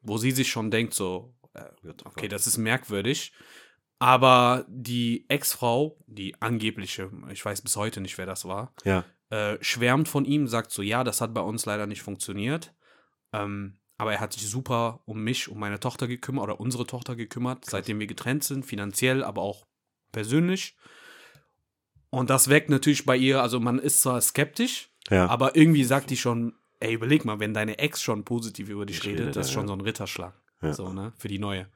wo sie sich schon denkt so, äh, okay, das ist merkwürdig. Aber die Ex-Frau, die angebliche, ich weiß bis heute nicht, wer das war, Ja. äh, schwärmt von ihm, sagt so, ja, das hat bei uns leider nicht funktioniert. Ähm, aber er hat sich super um mich, um meine Tochter gekümmert oder unsere Tochter gekümmert, seitdem wir getrennt sind, finanziell, aber auch persönlich. Und das weckt natürlich bei ihr, also man ist zwar skeptisch, Ja. aber irgendwie sagt die schon, ey, überleg mal, wenn deine Ex schon positiv über dich Ich redet, rede das ist schon ja. so ein Ritterschlag. Ja. So, ne, für die neue.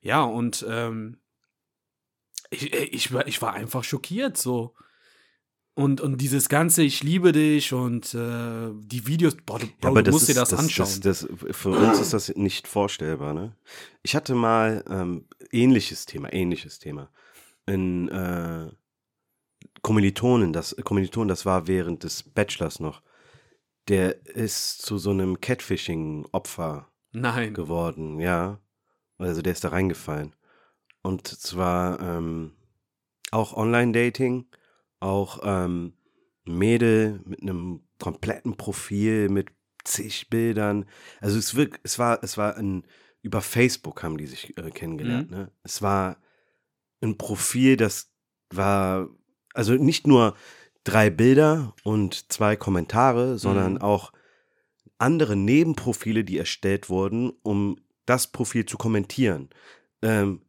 Ja, und ähm, ich, ich, war, ich war einfach schockiert, so. Und, und dieses ganze, ich liebe dich und äh, die Videos, boah, du, Bro, du musst dir das, anschauen. Das, das, für uns ist das nicht vorstellbar. Ne? Ich hatte mal ähm, ähnliches Thema, ähnliches Thema. In äh, Kommilitonen, das Kommilitonen, das war während des Bachelors noch. Der ist zu so einem Catfishing-Opfer geworden, ja. Also der ist da reingefallen. Und zwar ähm, auch Online-Dating, auch ähm, Mädel mit einem kompletten Profil, mit zig Bildern. Also es, wirk, es war, es war ein, über Facebook haben die sich äh, kennengelernt. Ne? Es war ein Profil, das war, also nicht nur drei Bilder und zwei Kommentare, sondern Mhm. auch andere Nebenprofile, die erstellt wurden, um das Profil zu kommentieren. Ähm,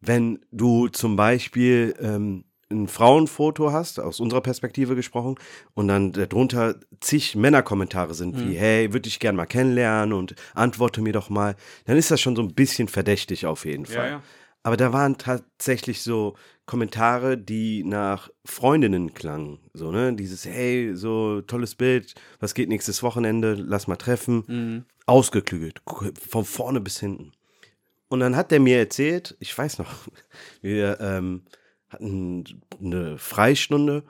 wenn du zum Beispiel ähm, ein Frauenfoto hast, aus unserer Perspektive gesprochen, und dann darunter zig Männerkommentare sind, wie, hey, würde ich gern mal kennenlernen und antworte mir doch mal, dann ist das schon so ein bisschen verdächtig auf jeden Fall. ja. Aber da waren tatsächlich so Kommentare, die nach Freundinnen klangen. So, ne? Dieses, hey, so tolles Bild, was geht nächstes Wochenende, lass mal treffen. Mhm. Ausgeklügelt, von vorne bis hinten. Und dann hat der mir erzählt, ich weiß noch, [LAUGHS] wir ähm, hatten eine Freistunde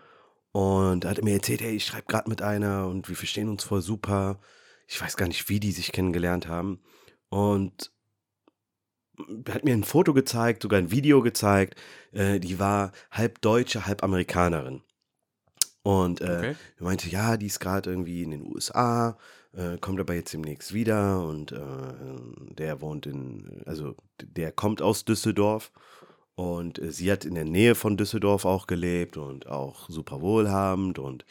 und hat er mir erzählt, hey, ich schreibe gerade mit einer und wir verstehen uns voll super. Ich weiß gar nicht, wie die sich kennengelernt haben. Und er hat mir ein Foto gezeigt, sogar ein Video gezeigt. Äh, die war halb Deutsche, halb Amerikanerin. Und äh, Okay. er meinte, ja, die ist gerade irgendwie in den USA, äh, kommt aber jetzt demnächst wieder und äh, der wohnt in, also der kommt aus Düsseldorf und äh, sie hat in der Nähe von Düsseldorf auch gelebt und auch super wohlhabend und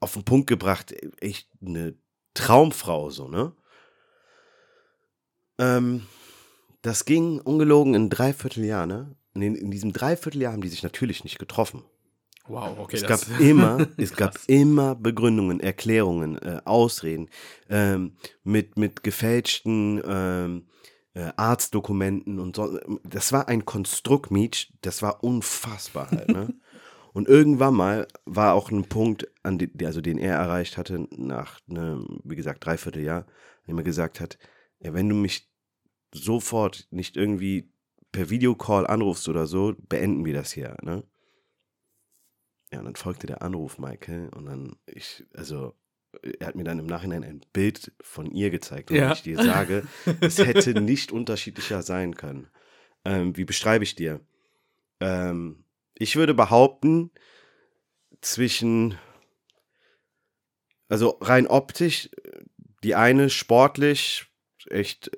auf den Punkt gebracht, echt eine Traumfrau, so, ne? Ähm, das ging ungelogen in Dreivierteljahr, ne? In, in diesem Dreivierteljahr haben die sich natürlich nicht getroffen. Wow, okay. Es das- gab immer, [LAUGHS] es gab immer Begründungen, Erklärungen, äh, Ausreden ähm, mit, mit gefälschten ähm, äh, Arztdokumenten und so. Das war ein Konstrukt, Mietsch, das war unfassbar halt, ne? [LAUGHS] Und irgendwann mal war auch ein Punkt, an den, also den er erreicht hatte, nach einem, wie gesagt, Dreivierteljahr, an dem er gesagt hat, ja, wenn du mich sofort nicht irgendwie per Videocall anrufst oder so, beenden wir das hier, ne? Ja, und dann folgte der Anruf, Michael, und dann, ich, also, er hat mir dann im Nachhinein ein Bild von ihr gezeigt, und Ja. ich dir sage, [LAUGHS] es hätte nicht unterschiedlicher sein können. Ähm, wie beschreibe ich dir? Ähm, ich würde behaupten, zwischen, also rein optisch, die eine sportlich, echt,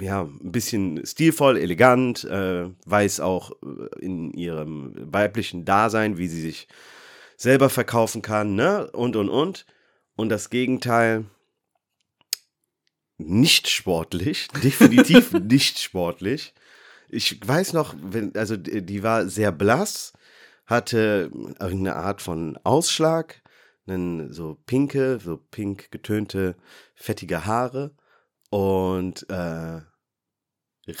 ja, ein bisschen stilvoll, elegant, äh, weiß auch äh, in ihrem weiblichen Dasein, wie sie sich selber verkaufen kann, ne? Und, und, und. Und das Gegenteil, nicht sportlich, [LAUGHS] definitiv nicht sportlich. Ich weiß noch, wenn, also die war sehr blass, hatte irgendeine Art von Ausschlag, einen so pinke, so pink getönte, fettige Haare und äh,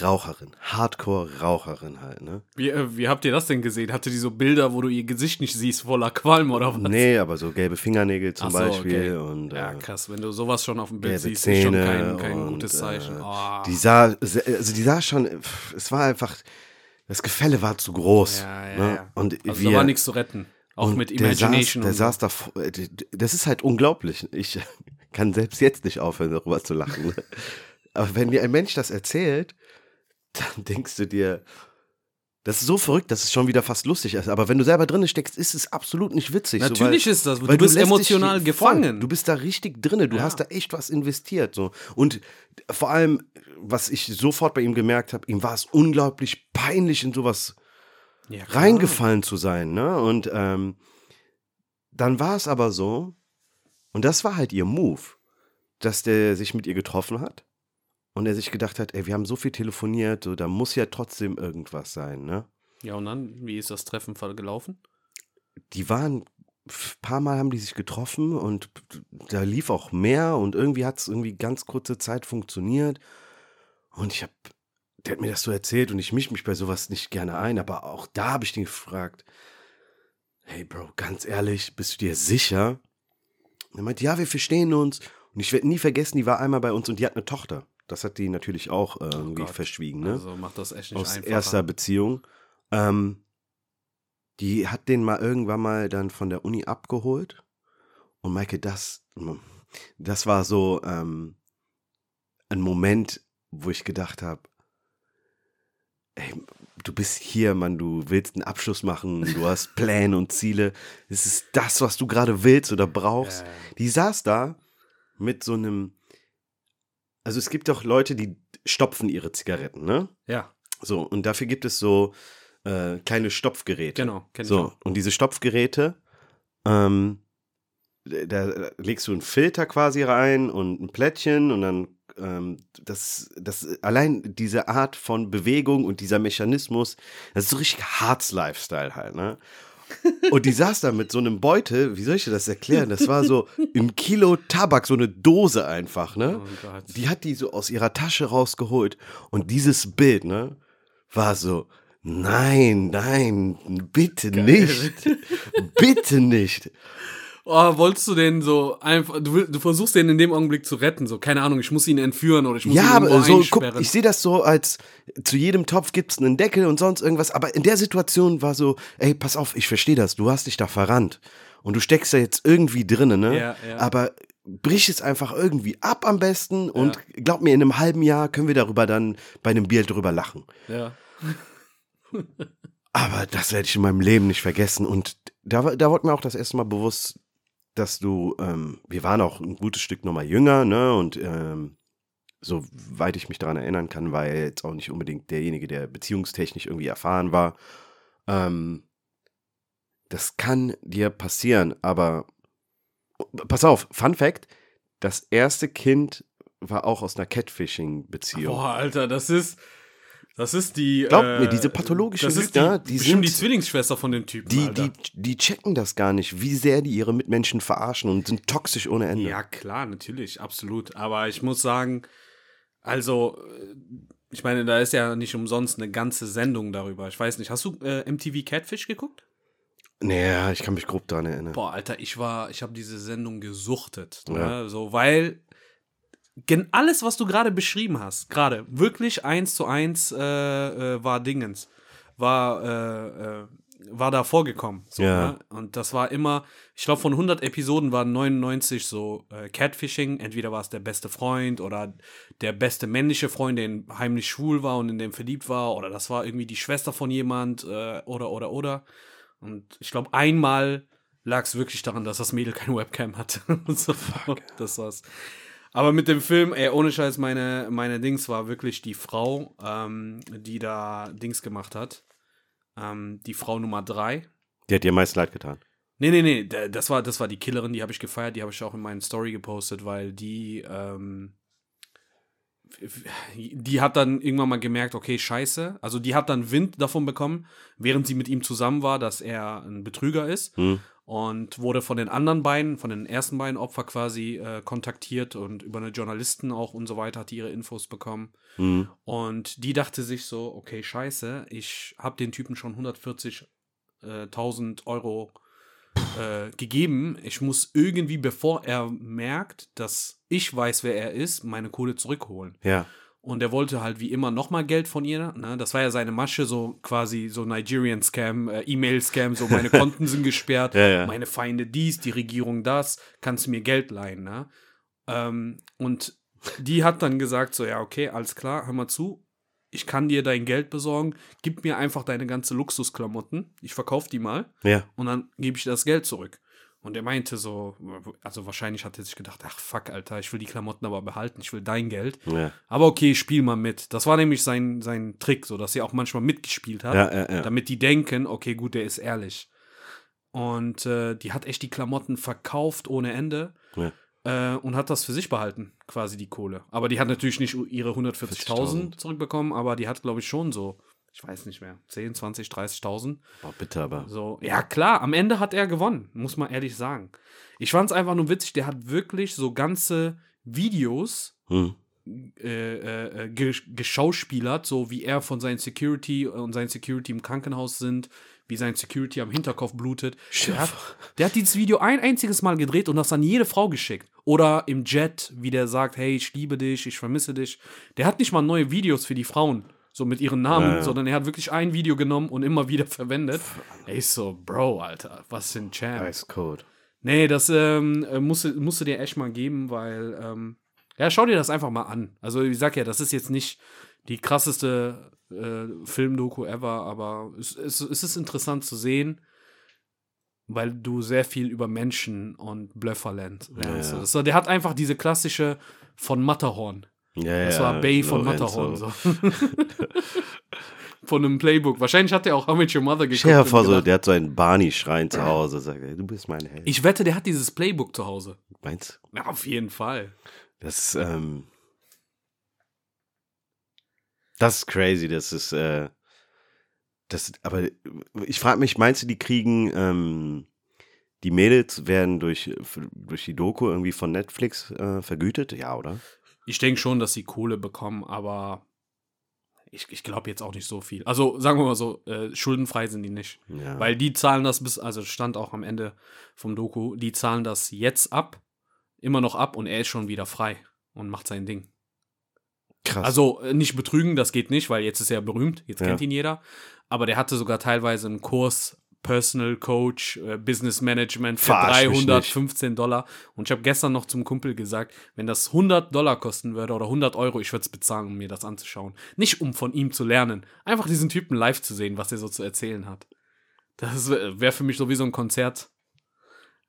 Raucherin, Hardcore-Raucherin halt, ne? Wie, äh, wie habt ihr das denn gesehen? Hatte die so Bilder, wo du ihr Gesicht nicht siehst, voller Qualm oder was? Nee, aber so gelbe Fingernägel zum so, Beispiel okay. und Ja, äh, krass. Wenn du sowas schon auf dem Bild siehst, ist schon Zähne kein, kein und, gutes Zeichen. Äh, Oh. Die sah, also die sah schon, pff, es war einfach, das Gefälle war zu groß. ja, ja, ne? ja. Und also wir, da war nichts zu retten. Auch mit der Imagination. Saß, der saß da, äh, das ist halt unglaublich. Ich kann selbst jetzt nicht aufhören, darüber zu lachen. ne? Aber wenn dir ein Mensch das erzählt, dann denkst du dir, das ist so verrückt, dass es schon wieder fast lustig ist. Aber wenn du selber drin steckst, ist es absolut nicht witzig. so, Natürlich weil, ist das. Du bist lässt emotional dich voll, gefangen. Du bist da richtig drin. Du Ja. hast da echt was investiert. So. Und vor allem, was ich sofort bei ihm gemerkt habe, ihm war es unglaublich peinlich, in sowas Ja, reingefallen zu sein. Ne? Und ähm, dann war es aber so, und das war halt ihr Move, dass der sich mit ihr getroffen hat und er sich gedacht hat, ey, wir haben so viel telefoniert, so, da muss ja trotzdem irgendwas sein. Ne? Ja, und dann, wie ist das Treffen gelaufen? Die waren, ein paar Mal haben die sich getroffen und da lief auch mehr und irgendwie hat es irgendwie ganz kurze Zeit funktioniert. Und ich habe, der hat mir das so erzählt und ich mische mich bei sowas nicht gerne ein, aber auch da habe ich den gefragt, hey Bro, ganz ehrlich, bist du dir sicher? Und er meinte, ja, wir verstehen uns. Und ich werde nie vergessen, die war einmal bei uns und die hat eine Tochter. Das hat die natürlich auch äh, irgendwie Gott. verschwiegen, ne? Also macht das echt nicht Aus einfacher. erster Beziehung. Ähm, die hat den mal irgendwann mal dann von der Uni abgeholt. Und Maike, das, das war so ähm, ein Moment, wo ich gedacht habe, ey, du bist hier, Mann, du willst einen Abschluss machen, du hast [LAUGHS] Pläne und Ziele. Es ist das, was du gerade willst oder brauchst. Ja. Die saß da mit so einem, also es gibt doch Leute, die stopfen ihre Zigaretten, ne? Ja, So, und dafür gibt es so äh, kleine Stopfgeräte. genau. Kenn So, und diese Stopfgeräte, ähm, da, da legst du einen Filter quasi rein und ein Plättchen und dann ähm, das, das, allein diese Art von Bewegung und dieser Mechanismus, das ist so richtig Harz-Lifestyle halt, ne? Und die saß da mit so einem Beutel, wie soll ich dir das erklären? Das war so ein Kilo Tabak, so eine Dose einfach, ne? Oh. Die hat die so aus ihrer Tasche rausgeholt und dieses Bild, ne, war so, nein, nein, bitte nicht, bitte nicht. Oh, wolltest du den so einfach, du, du versuchst den in dem Augenblick zu retten, so, keine Ahnung, ich muss ihn entführen oder ich muss ihn Ja, irgendwo aber so, guck, einsperren. ich sehe das so als, zu jedem Topf gibt's einen Deckel und sonst irgendwas, aber in der Situation war so, ey, pass auf, ich verstehe das, du hast dich da verrannt und du steckst da jetzt irgendwie drinnen, ne? Ja, ja. Aber brich es einfach irgendwie ab am besten und glaub mir, in einem halben Jahr können wir darüber dann bei einem Bier drüber lachen. ja. [LAUGHS] Aber das werde ich in meinem Leben nicht vergessen. Und da, da wurde mir auch das erste Mal bewusst, dass du, ähm, wir waren auch ein gutes Stück nochmal jünger, ne? Und ähm, soweit ich mich daran erinnern kann, war er jetzt auch nicht unbedingt derjenige, der beziehungstechnisch irgendwie erfahren war. Ähm, das kann dir passieren, aber pass auf, Fun Fact: Das erste Kind war auch aus einer Catfishing-Beziehung. Boah, Alter, das ist, das ist die. Glaub äh, mir, diese pathologischen das ist Lügner, die, die bestimmt die sind- Zwillingsschwester von dem Typen. Die, die, die checken das gar nicht, wie sehr die ihre Mitmenschen verarschen und sind toxisch ohne Ende. Ja, klar, natürlich, absolut. Aber ich muss sagen, also, äh, ich meine, da ist ja nicht umsonst eine ganze Sendung darüber. Ich weiß nicht, hast du äh, MTV Catfish geguckt? Naja, ich kann mich grob daran erinnern. Boah, Alter, ich war, ich habe diese Sendung gesuchtet. Ja. Ne? So, weil alles, was du gerade beschrieben hast, gerade wirklich eins zu eins äh, äh, war Dingens, war, äh, äh, war da vorgekommen. So, Ja. ne? Und das war immer, ich glaube, von 100 Episoden waren 99 so äh, Catfishing. Entweder war es der beste Freund oder der beste männliche Freund, der heimlich schwul war und in dem verliebt war. Oder das war irgendwie die Schwester von jemand äh, oder, oder, oder. Und ich glaube, einmal lag es wirklich daran, dass das Mädel keine Webcam hatte. [LAUGHS] so, das war's. Aber mit dem Film, ey, ohne Scheiß, meine, meine Dings war wirklich die Frau, ähm, die da Dings gemacht hat. Ähm, die Frau Nummer drei. Die hat dir meist leid getan. Nee, nee, nee, das war, das war die Killerin, die habe ich gefeiert, die habe ich auch in meinen Story gepostet, weil die, ähm, die hat dann irgendwann mal gemerkt, okay, scheiße. Also die hat dann Wind davon bekommen, während sie mit ihm zusammen war, dass er ein Betrüger ist. Hm? Und wurde von den anderen beiden, von den ersten beiden Opfer quasi äh, kontaktiert und über eine Journalisten auch und so weiter hat die ihre Infos bekommen. Hm? Und die dachte sich so, okay, scheiße, ich habe den Typen schon 140.000 Euro äh, gegeben. Ich muss irgendwie, bevor er merkt, dass ich weiß, wer er ist, meine Kohle zurückholen. Ja. Und er wollte halt wie immer nochmal Geld von ihr. Ne? Das war ja seine Masche, so quasi so Nigerian-Scam, äh, E-Mail-Scam, so meine Konten sind gesperrt, [LAUGHS] Ja, ja. meine Feinde dies, die Regierung das, kannst du mir Geld leihen. Ne? Ähm, und die hat dann gesagt, so ja, okay, alles klar, hör mal zu, ich kann dir dein Geld besorgen, gib mir einfach deine ganze Luxusklamotten, ich verkaufe die mal Ja. und dann gebe ich dir das Geld zurück. Und er meinte so, also wahrscheinlich hat er sich gedacht, ach fuck, Alter, ich will die Klamotten aber behalten, ich will dein Geld. Ja. Aber okay, spiel mal mit. Das war nämlich sein, sein Trick, so dass sie auch manchmal mitgespielt hat, Ja, ja, damit die denken, okay, gut, der ist ehrlich. Und äh, die hat echt die Klamotten verkauft ohne Ende äh, und hat das für sich behalten, quasi die Kohle. Aber die hat natürlich nicht ihre 140.000 40.000. zurückbekommen, aber die hat, glaube ich, schon so, ich weiß nicht mehr, 10, 20, 30.000. Boah, bitte aber. So, ja klar, am Ende hat er gewonnen, muss man ehrlich sagen. Ich fand es einfach nur witzig, der hat wirklich so ganze Videos Hm? äh, äh, ge geschauspielert, so wie er von seinem Security und sein Security im Krankenhaus sind, wie sein Security am Hinterkopf blutet. Der hat, der hat dieses Video ein einziges Mal gedreht und das an jede Frau geschickt. Oder im Jet, wie der sagt, hey, ich liebe dich, ich vermisse dich. Der hat nicht mal neue Videos für die Frauen, so mit ihren Namen, Ja, ja. sondern er hat wirklich ein Video genommen und immer wieder verwendet. Ey, so, Bro, Alter, was ein Champ. Ice Code. Nee, das ähm, äh, musst, du- musst du dir echt mal geben, weil, ähm, ja, schau dir das einfach mal an. Also, ich sag ja, das ist jetzt nicht die krasseste äh, Filmdoku ever, aber es, es, es ist interessant zu sehen, weil du sehr viel über Menschen und Blöffer lernst. lernst. Ja. So, der hat einfach diese klassische von Matterhorn. Ja, Das ja, war Bay von. Matterhorn. So. [LAUGHS] von einem Playbook. Wahrscheinlich hat er auch How Met Your Mother geguckt. Stell dir vor, so, der hat so einen Barney-Schrein zu Hause. Sagt, er, du bist mein Held. ich wette, der hat dieses Playbook zu Hause. Meinst Ja, auf jeden Fall. Das, ähm, Das ist crazy, das ist, äh, das, aber ich frage mich, meinst du, die kriegen, ähm, die Mädels werden durch, durch die Doku irgendwie von Netflix äh, vergütet? Ja, oder? Ich denke schon, dass sie Kohle bekommen, aber ich, ich glaube jetzt auch nicht so viel. Also sagen wir mal so, äh, schuldenfrei sind die nicht. Ja. Weil die zahlen das bis, also stand auch am Ende vom Doku, die zahlen das jetzt ab, immer noch ab und er ist schon wieder frei und macht sein Ding. Krass. Also äh, nicht betrügen, das geht nicht, weil jetzt ist er berühmt, jetzt Ja. kennt ihn jeder. Aber der hatte sogar teilweise einen Kurs Personal Coach, äh, Business Management für Verarsch mich 315 Dollar. Und ich habe gestern noch zum Kumpel gesagt, wenn das 100 Dollar kosten würde oder 100 Euro, ich würde es bezahlen, um mir das anzuschauen. Nicht um von ihm zu lernen, einfach diesen Typen live zu sehen, was er so zu erzählen hat. Das wäre für mich sowieso ein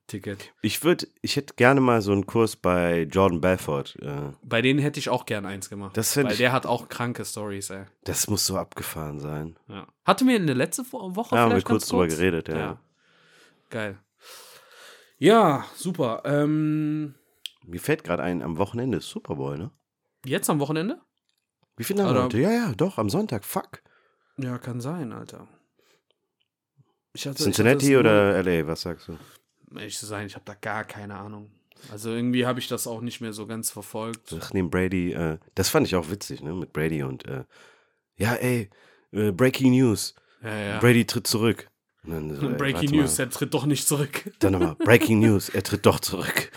Konzertticket. ich würde, ich hätte gerne mal so einen Kurs bei Jordan Belfort. Äh, Bei denen hätte ich auch gern eins gemacht. Das weil ich- der hat auch kranke Stories, ey. das muss so abgefahren sein. Ja. Hatten wir in der letzten Wo- Woche Ja, haben wir kurz ganz drüber geredet, ja. Geil. Ja, super. Ähm, Mir fällt gerade ein, am Wochenende ist Super Bowl, ne? jetzt am Wochenende? Wie viele haben wir heute? Ja, ja, doch, am Sonntag. Fuck. Ja, kann sein, Alter. Hatte, Cincinnati hatte oder LA, was sagst du? Ehrlich zu sein, ich habe da gar keine Ahnung. Also irgendwie habe ich das auch nicht mehr so ganz verfolgt. Ach, neben Brady, äh, das fand ich auch witzig, ne? Mit Brady und, äh, ja, ey, äh, Breaking News. Ja, ja. Brady tritt zurück. Dann so, [LAUGHS] ey, Breaking News, er tritt doch nicht zurück. Dann nochmal, [LAUGHS] Breaking News, er tritt doch zurück.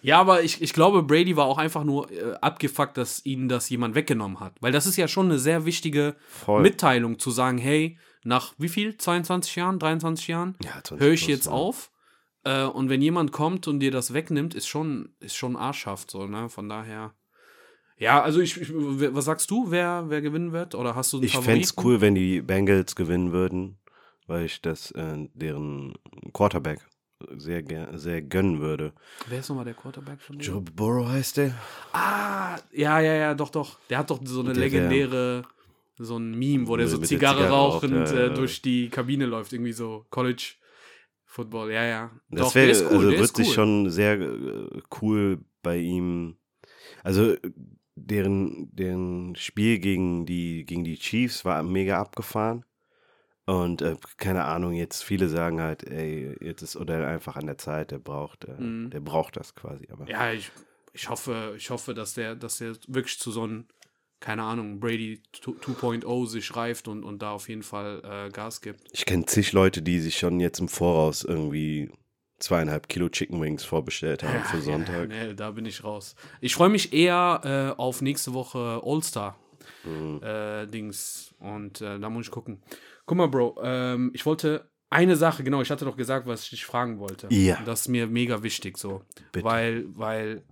Ja, aber ich, ich glaube, Brady war auch einfach nur äh, abgefuckt, dass ihnen das jemand weggenommen hat. Weil das ist ja schon eine sehr wichtige Voll. Mitteilung, zu sagen, hey, nach wie viel? 22 Jahren, 23 Jahren? ja, 20 höre ich jetzt ja. auf. Äh, und wenn jemand kommt und dir das wegnimmt, ist schon, ist schon arschhaft so, ne? Von daher. Ja, also ich, ich was sagst du, wer, wer gewinnen wird? Oder hast du einen Ich fände es cool, wenn die Bengals gewinnen würden, weil ich das äh, deren Quarterback sehr, sehr gönnen würde. Wer ist nochmal der Quarterback von Joe denen? Burrow heißt der? Ah, ja, ja, ja, doch, doch. Der hat doch so eine Der- legendäre, so ein Meme, wo der so Zigarre Zigarre rauchend raucht, ja, äh, durch die Kabine läuft, irgendwie so College Football, ja, ja. Das doch, wäre, ist cool, also wird cool. sich schon sehr äh, cool bei ihm. Also deren, deren Spiel gegen die, gegen die Chiefs war mega abgefahren. Und äh, keine Ahnung, jetzt viele sagen halt, ey, jetzt ist Odell einfach an der Zeit, der braucht, äh, Mhm. der braucht das quasi. Aber Ja, ich, ich hoffe, ich hoffe, dass der, dass der wirklich zu so einem, keine Ahnung, Brady 2.0 sich reift und, und da auf jeden Fall äh, Gas gibt. ich kenne zig Leute, die sich schon jetzt im Voraus irgendwie zweieinhalb Kilo Chicken Wings vorbestellt haben für [LAUGHS] Sonntag. Ja, nee, da bin ich raus. Ich freue mich eher äh, auf nächste Woche All-Star. Mhm. Äh, Dings. Und äh, da muss ich gucken. Guck mal, Bro, ähm, ich wollte eine Sache, genau, ich hatte doch gesagt, was ich dich fragen wollte. Ja. Das ist mir mega wichtig so. Bitte. Weil, weil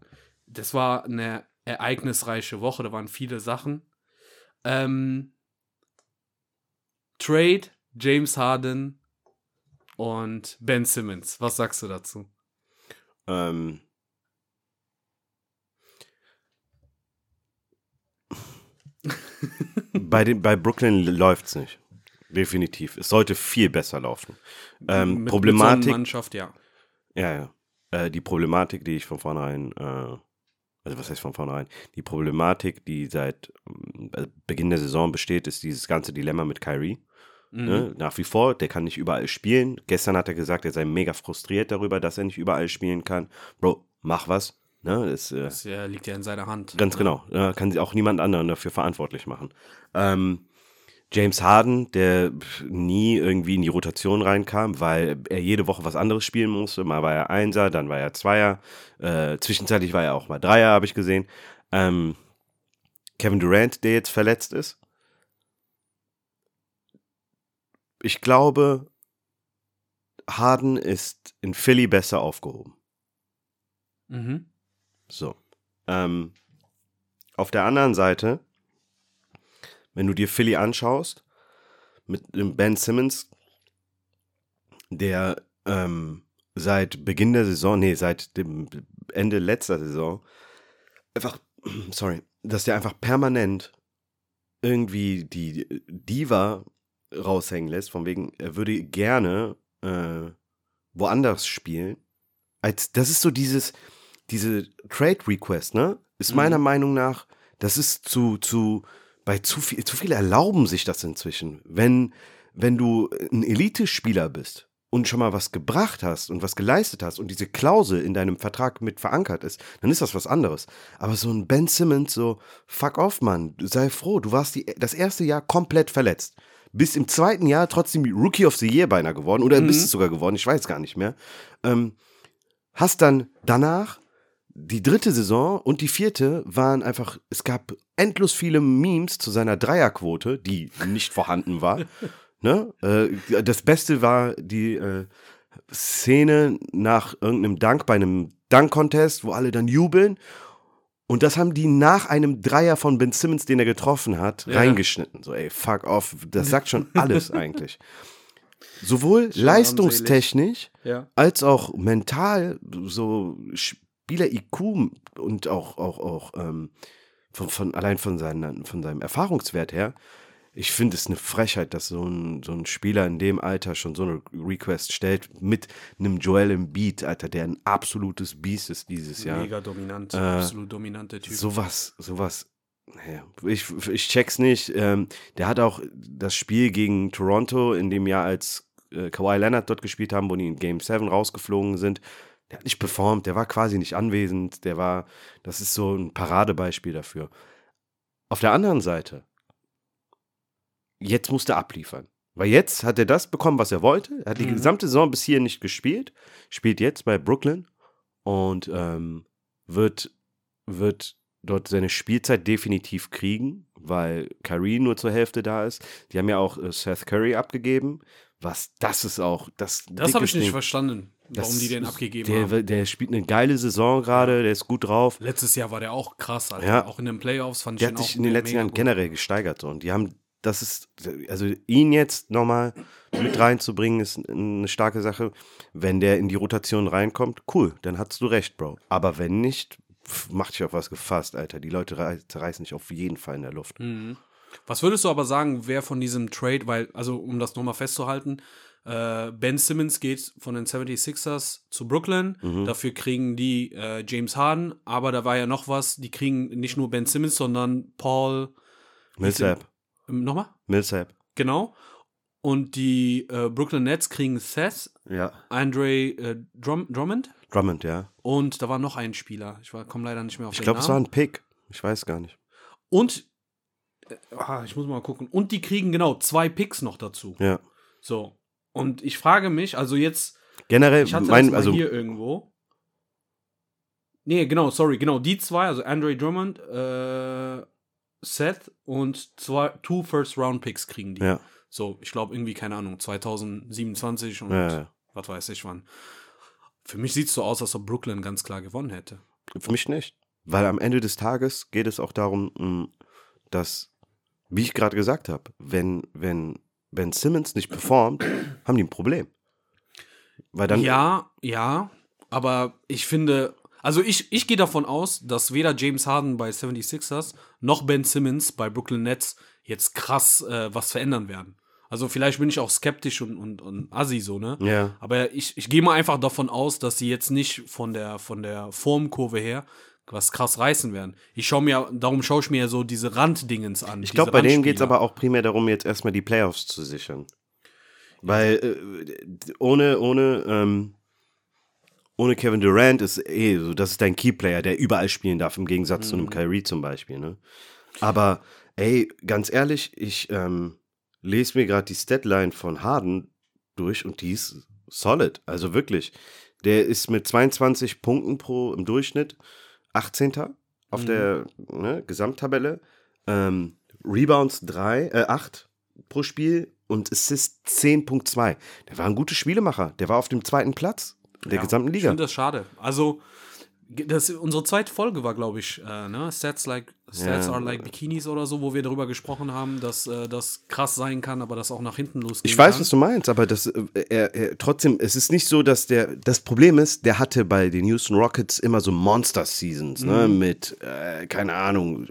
das war eine ereignisreiche Woche, da waren viele Sachen. Ähm, Trade, James Harden und Ben Simmons. Was sagst du dazu? Ähm, [LAUGHS] bei, den, bei Brooklyn läuft es nicht. Definitiv. Es sollte viel besser laufen. Ähm, Mit- Mit so Problematik. Mannschaft, ja. ja, ja. Äh, die Problematik, die ich von vornherein, äh, also was heißt von vornherein? Die Problematik, die seit ähm, Beginn der Saison besteht, ist dieses ganze Dilemma mit Kyrie. Mhm. Ne? Nach wie vor, der kann nicht überall spielen. Gestern hat er gesagt, er sei mega frustriert darüber, dass er nicht überall spielen kann. Bro, mach was. Ne? Das, äh, Das äh, liegt ja in seiner Hand. Ganz ne? genau. Ja, kann sie auch niemand anderen dafür verantwortlich machen. Ähm, James Harden, der nie irgendwie in die Rotation reinkam, weil er jede Woche was anderes spielen musste. Mal war er Einser, dann war er Zweier. Äh, zwischenzeitlich war er auch mal Dreier, habe ich gesehen. Ähm, Kevin Durant, der jetzt verletzt ist. Ich glaube, Harden ist in Philly besser aufgehoben. Mhm. So. Ähm, auf der anderen Seite, wenn du dir Philly anschaust, mit dem Ben Simmons, der ähm, seit Beginn der Saison, nee, seit dem Ende letzter Saison, einfach, [CLEARS THROAT] sorry, dass der einfach permanent irgendwie die Diva raushängen lässt, von wegen, er würde gerne äh, woanders spielen. Als, das ist so dieses, diese Trade Request, ne? Ist Mhm. meiner Meinung nach, das ist zu, zu bei zu viel, zu viele erlauben sich das inzwischen. Wenn, wenn du ein Elite-Spieler bist und schon mal was gebracht hast und was geleistet hast und diese Klausel in deinem Vertrag mit verankert ist, dann ist das was anderes. Aber so ein Ben Simmons, so, fuck off, Mann, sei froh, du warst die, das erste Jahr komplett verletzt. Bist im zweiten Jahr trotzdem Rookie of the Year beinahe geworden oder bist es sogar geworden, ich weiß gar nicht mehr. Ähm, hast dann danach die dritte Saison und die vierte waren einfach, es gab endlos viele Memes zu seiner Dreierquote, die nicht vorhanden war. [LAUGHS] ne? Äh, das Beste war die äh, Szene nach irgendeinem Dank bei einem Dunk-Contest, wo alle dann jubeln. Und das haben die nach einem Dreier von Ben Simmons, den er getroffen hat, Ja. reingeschnitten. So, ey, fuck off. Das sagt schon [LAUGHS] alles eigentlich. Sowohl leistungstechnisch Ja. als auch mental, so Spieler-IQ und auch, auch, auch ähm, von, von, allein von, seinen, von seinem Erfahrungswert her. Ich finde es eine Frechheit, dass so ein, so ein Spieler in dem Alter schon so eine Request stellt mit einem Joel Embiid, Alter, der ein absolutes Biest ist dieses Jahr. Mega dominant, Äh, absolut dominanter Typ. Sowas, sowas. naja, Ich, ich check's nicht. Ähm, der hat auch das Spiel gegen Toronto in dem Jahr, als äh, Kawhi Leonard dort gespielt haben, wo die in Game 7 rausgeflogen sind. Der hat nicht performt, der war quasi nicht anwesend. Der war, das ist so ein Paradebeispiel dafür. Auf der anderen Seite, jetzt musste er abliefern. Weil jetzt hat er das bekommen, was er wollte. Er hat die Mhm. gesamte Saison bis hier nicht gespielt. Spielt jetzt bei Brooklyn und ähm, wird, wird dort seine Spielzeit definitiv kriegen, weil Kyrie nur zur Hälfte da ist. Die haben ja auch äh, Seth Curry abgegeben. Was das ist auch das. das habe ich nicht Ding. verstanden, Das warum die den abgegeben der, haben. Der spielt eine geile Saison gerade, der ist gut drauf. Letztes Jahr war der auch krass, Alter. Ja. Auch in den Playoffs fand ich Der hat sich in den letzten Jahren gut. generell gesteigert. So. Und die haben, das ist, also ihn jetzt nochmal mit reinzubringen, ist eine starke Sache. Wenn der in die Rotation reinkommt, cool, dann hast du recht, Bro. Aber wenn nicht, mach dich auf was gefasst, Alter. Die Leute rei- zerreißen dich auf jeden Fall in der Luft. Mhm. Was würdest du aber sagen, wer von diesem Trade, weil, also um das nochmal festzuhalten, äh, Ben Simmons geht von den 76ers zu Brooklyn, Mhm. dafür kriegen die äh, James Harden, aber da war ja noch was, die kriegen nicht nur Ben Simmons, sondern Paul, Millsap. ähm, nochmal? Millsap. Genau. Und die äh, Brooklyn Nets kriegen Seth, Ja. Andre äh, Drum Drummond Drummond, ja. und da war noch ein Spieler. Ich komme leider nicht mehr auf Ich den glaube, es Namen. war ein Pick. Ich weiß gar nicht. Und äh, ah, ich muss mal gucken. Und die kriegen genau zwei Picks noch dazu. Ja. So. Und ich frage mich, also jetzt, Generell, ich hatte mein, das mal also, hier irgendwo. Nee, genau, sorry, genau, die zwei, also Andre Drummond, äh, Seth und zwei, two First-Round-Picks kriegen die. ja, So, ich glaube irgendwie, keine Ahnung, 2027 und ja, ja. was weiß ich wann. Für mich sieht es so aus, als ob Brooklyn ganz klar gewonnen hätte. Für mich nicht. Weil am Ende des Tages geht es auch darum, mh, dass, wie ich gerade gesagt habe, wenn, wenn Ben Simmons nicht performt, haben die ein Problem. Weil dann, ja, ja, aber ich finde, also ich, ich gehe davon aus, dass weder James Harden bei 76ers noch Ben Simmons bei Brooklyn Nets jetzt krass äh, was verändern werden. Also vielleicht bin ich auch skeptisch und, und, und assi so, ne? ja, Aber ich, ich gehe mal einfach davon aus, dass sie jetzt nicht von der, von der Formkurve her was krass reißen werden. Ich schaue mir, darum schaue ich mir ja so diese Randdingens an. ich glaube, bei denen geht es aber auch primär darum, jetzt erstmal die Playoffs zu sichern. Weil äh, ohne, ohne, ähm, ohne Kevin Durant ist eh so, das ist dein Keyplayer, der überall spielen darf, im Gegensatz zu einem Kyrie zum Beispiel. Ne? Aber ey, ganz ehrlich, ich ähm, lese mir gerade die Statline von Harden durch und die ist solid. Also wirklich. Der ist mit 22 Punkten pro im Durchschnitt 18. auf Mhm. der ne, Gesamttabelle. Ähm, Rebounds 3, äh, 8 pro Spiel und Assist 10.2. Der war ein guter Spielemacher. Der war auf dem zweiten Platz der Ja, gesamten Ich Liga. finde das schade. Also, das, unsere zweite Folge war, glaube ich, äh, ne? Stats, like, Stats Ja. are like Bikinis oder so, wo wir darüber gesprochen haben, dass äh, das krass sein kann, aber das auch nach hinten losgeht. Ich weiß, was du meinst, aber das, äh, er, er, trotzdem, es ist nicht so, dass der, das Problem ist, der hatte bei den Houston Rockets immer so Monster-Seasons, ne, mit, äh, keine Ahnung,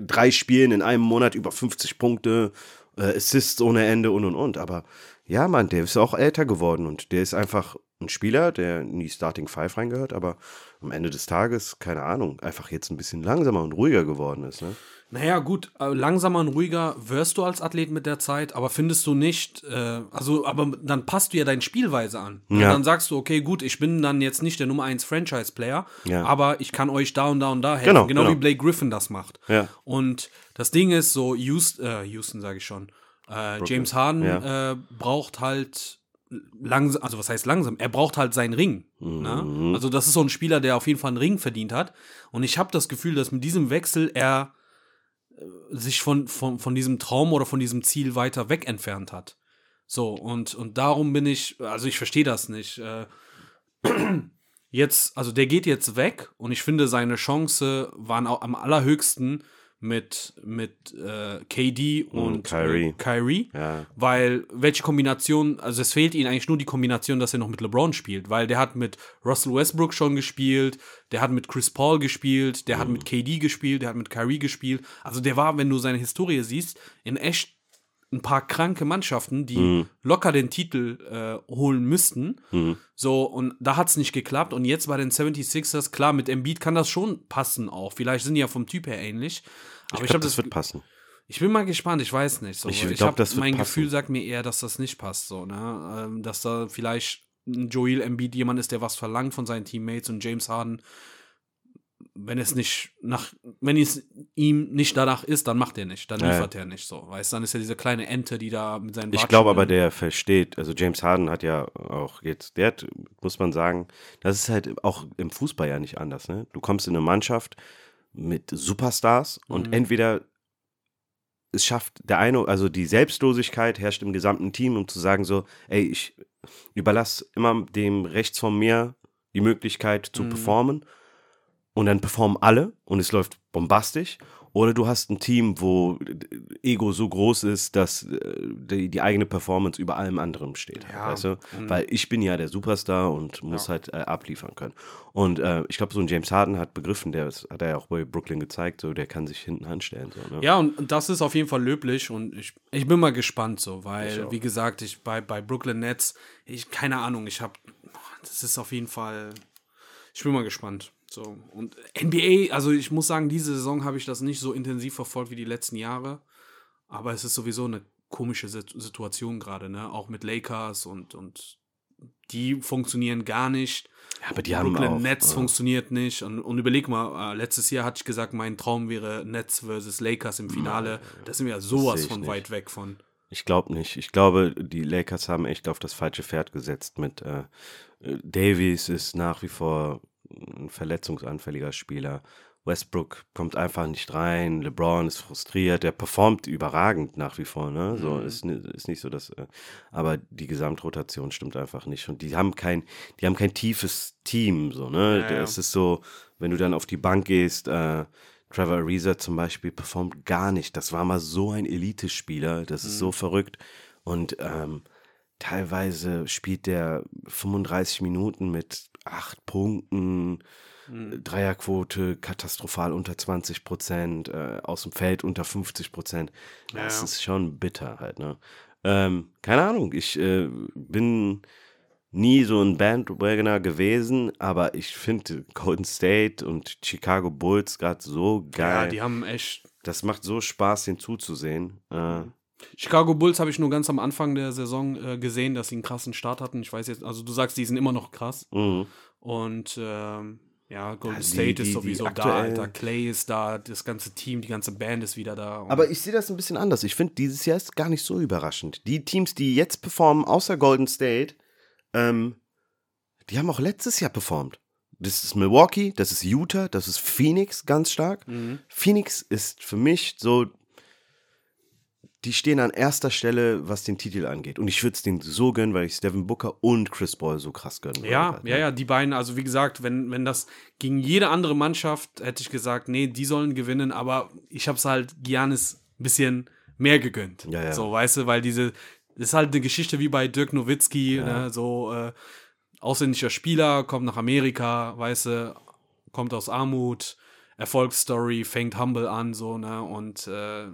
drei Spielen in einem Monat über 50 Punkte, äh, Assists ohne Ende und und und, aber Ja, Mann, der ist auch älter geworden und der ist einfach ein Spieler, der in die Starting Five reingehört, aber am Ende des Tages, keine Ahnung, einfach jetzt ein bisschen langsamer und ruhiger geworden ist. Ne? Naja, gut, äh, langsamer und ruhiger wirst du als Athlet mit der Zeit, aber findest du nicht, äh, also, aber dann passt du ja deine Spielweise an. Und Ja. dann sagst du, okay, gut, ich bin dann jetzt nicht der Nummer 1 Franchise-Player, Ja. aber ich kann euch da und da und da helfen. Genau, Genau, genau. wie Blake Griffin das macht. Ja. Und das Ding ist so, Houston, äh, Houston sage ich schon, äh, James Harden ja. äh, braucht halt langsam, also was heißt langsam? Er braucht halt seinen Ring. Ne? Mhm. Also das ist so ein Spieler, der auf jeden Fall einen Ring verdient hat. Und ich habe das Gefühl, dass mit diesem Wechsel er äh, sich von, von, von diesem Traum oder von diesem Ziel weiter weg entfernt hat. So, und, und darum bin ich, also ich verstehe das nicht. Äh, [CLEARS THROAT] jetzt, also der geht jetzt weg und ich finde, seine Chance waren auch am allerhöchsten mit, mit äh, KD und Kyrie. Äh, Kyrie. Ja. Weil welche Kombination, also es fehlt ihnen eigentlich nur die Kombination, dass er noch mit LeBron spielt, weil der hat mit Russell Westbrook schon gespielt, der hat mit Chris Paul gespielt, der hat mit KD gespielt, der hat mit Kyrie gespielt. Also der war, wenn du seine Historie siehst, in echt ein paar kranke Mannschaften, die locker den Titel äh, holen müssten. So, und da hat es nicht geklappt. Und jetzt bei den 76ers, klar, mit Embiid kann das schon passen auch. Vielleicht sind die ja vom Typ her ähnlich. Aber Ich glaube, habe das das, wird passen. ich bin mal gespannt, ich weiß nicht. So. Ich Ich, glaub, hab, das wird mein passen. Gefühl sagt mir eher, dass das nicht passt. So, ne? ähm, dass da vielleicht ein Joel Embiid jemand ist, der was verlangt von seinen Teammates und James Harden, wenn es nicht nach, wenn es ihm nicht danach ist, dann macht er nicht, dann Ja, ja. liefert er nicht so. Weißt dann ist er diese kleine Ente, die da mit seinen Ich glaube aber, der versteht, also James Harden hat ja auch jetzt, der hat, muss man sagen, das ist halt auch im Fußball ja nicht anders, ne? Du kommst in eine Mannschaft mit Superstars und Mhm. entweder es schafft der eine, also die Selbstlosigkeit herrscht im gesamten Team, um zu sagen so, ey, ich überlasse immer dem rechts von mir die Möglichkeit zu Mhm. performen und dann performen alle und es läuft bombastisch. Oder du hast ein Team, wo Ego so groß ist, dass äh, die, die eigene Performance über allem anderen steht. Ja, weißt du? und- Weil ich bin ja der Superstar und muss Ja. halt äh, abliefern können. Und äh, ich glaube, so ein James Harden hat begriffen, der das hat er ja auch bei Brooklyn gezeigt, so der kann sich hinten anstellen. So, ne? Ja, und, und das ist auf jeden Fall löblich und ich, ich bin mal gespannt so, weil, wie gesagt, ich bei, bei Brooklyn Nets, ich, keine Ahnung, ich habe, das ist auf jeden Fall, ich bin mal gespannt. So, und NBA, also ich muss sagen, diese Saison habe ich das nicht so intensiv verfolgt wie die letzten Jahre, aber es ist sowieso eine komische Sit- Situation gerade, ne, auch mit Lakers und, und die funktionieren gar nicht. Ja, aber die haben Brooklyn auch, Nets äh, funktioniert nicht. Und, und überleg mal, äh, letztes Jahr hatte ich gesagt, mein Traum wäre Nets versus Lakers im Finale. Da sind wir ja sowas von nicht. weit weg von. Ich glaube nicht. Ich glaube, die Lakers haben echt auf das falsche Pferd gesetzt mit äh, äh, Davies ist nach wie vor ein verletzungsanfälliger Spieler. Westbrook kommt einfach nicht rein. LeBron ist frustriert. Der performt überragend nach wie vor. Ne? So Mhm. ist, ist nicht so, dass. Äh, aber die Gesamtrotation stimmt einfach nicht. Und die haben kein, die haben kein tiefes Team. So ne, Ja, ja. es ist so, wenn du dann auf die Bank gehst. Äh, Trevor Ariza zum Beispiel performt gar nicht. Das war mal so ein Elite-Spieler. Das ist so verrückt. Und ähm, teilweise spielt der 35 Minuten mit acht Punkten. Dreierquote katastrophal unter 20 Prozent, äh, aus dem Feld unter 50 Prozent. Das Ja. ist schon bitter halt, ne? Ähm, keine Ahnung, ich äh, bin nie so ein Bandwagoner gewesen, aber ich finde Golden State und Chicago Bulls gerade so Ja, geil. die haben echt. das macht so Spaß, den zuzusehen. Äh, Chicago Bulls habe ich nur ganz am Anfang der Saison äh, gesehen, dass sie einen krassen Start hatten. Ich weiß jetzt, also du sagst, die sind immer noch krass. mhm. Und ähm, ja, Golden die- State die- ist sowieso da, Alter. Clay ist da, das ganze Team, die ganze Band ist wieder da. Aber ich sehe das ein bisschen anders. Ich finde, dieses Jahr ist gar nicht so überraschend. Die Teams, die jetzt performen, außer Golden State, ähm, die haben auch letztes Jahr performt. Das ist Milwaukee, das ist Utah, das ist Phoenix ganz stark. Mhm. Phoenix ist für mich so, die stehen an erster Stelle, was den Titel angeht. Und ich würde es denen so gönnen, weil ich Devin Booker und Chris Paul so krass gönnen würde Ja, halt, ja, ne? ja, die beiden, also wie gesagt, wenn, wenn das gegen jede andere Mannschaft hätte ich gesagt, nee, die sollen gewinnen, aber ich habe es halt Giannis ein bisschen mehr gegönnt. Ja, ja. So, weißt du, weil diese, das ist halt eine Geschichte wie bei Dirk Nowitzki, ne, so äh, ausländischer Spieler, kommt nach Amerika, weißt du, kommt aus Armut, Erfolgsstory, fängt humble an, so, ne, und äh,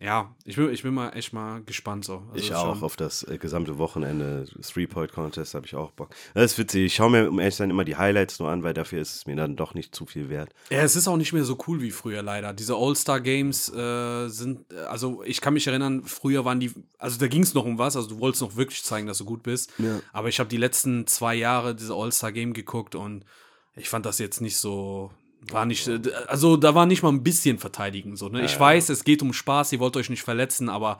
ja, ich bin, ich bin mal echt mal gespannt so. Also ich auch schon- auf das äh, gesamte Wochenende Three-Point-Contest habe ich auch Bock. Das ist witzig. Ich schaue mir um ehrlich sein immer die Highlights nur an, weil dafür ist es mir dann doch nicht zu viel wert. Ja, es ist auch nicht mehr so cool wie früher leider. Diese All-Star-Games äh, sind, äh, also ich kann mich erinnern, früher waren die, also da ging es noch um was, also du wolltest noch wirklich zeigen, dass du gut bist. Ja. Aber ich habe die letzten zwei Jahre diese All-Star-Game geguckt und ich fand das jetzt nicht so, war nicht, äh, also da war nicht mal ein bisschen verteidigen so. Ne? Ich weiß, es geht um Spaß, ihr wollt euch nicht verletzen, aber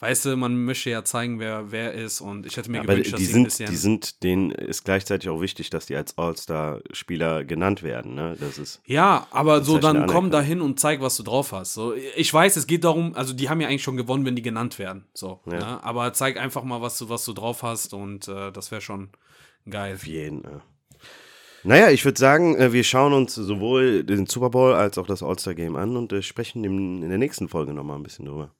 weißt du, man möchte ja zeigen, wer wer ist und ich hätte mir Aber gewünscht, dass die sie ein sind, bisschen die sind, denen ist gleichzeitig auch wichtig, dass die als All-Star-Spieler genannt werden. Ne? Das ist, Ja, aber so der dann komm da hin und zeig, was du drauf hast. So, ich weiß, es geht darum, also die haben ja eigentlich schon gewonnen, wenn die genannt werden. So, Ja. ne? aber zeig einfach mal, was du, was du drauf hast und äh, das wäre schon geil. auf jeden. Ja. Naja, ich würde sagen, äh, wir schauen uns sowohl den Super Bowl als auch das All-Star-Game an und äh, sprechen in der nächsten Folge nochmal ein bisschen drüber.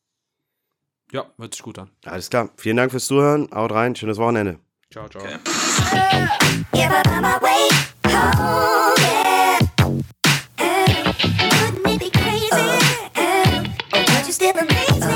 Ja, hört sich gut an. Alles klar. Vielen Dank fürs Zuhören. Haut rein. Schönes Wochenende. Ciao, ciao. Okay. Yeah,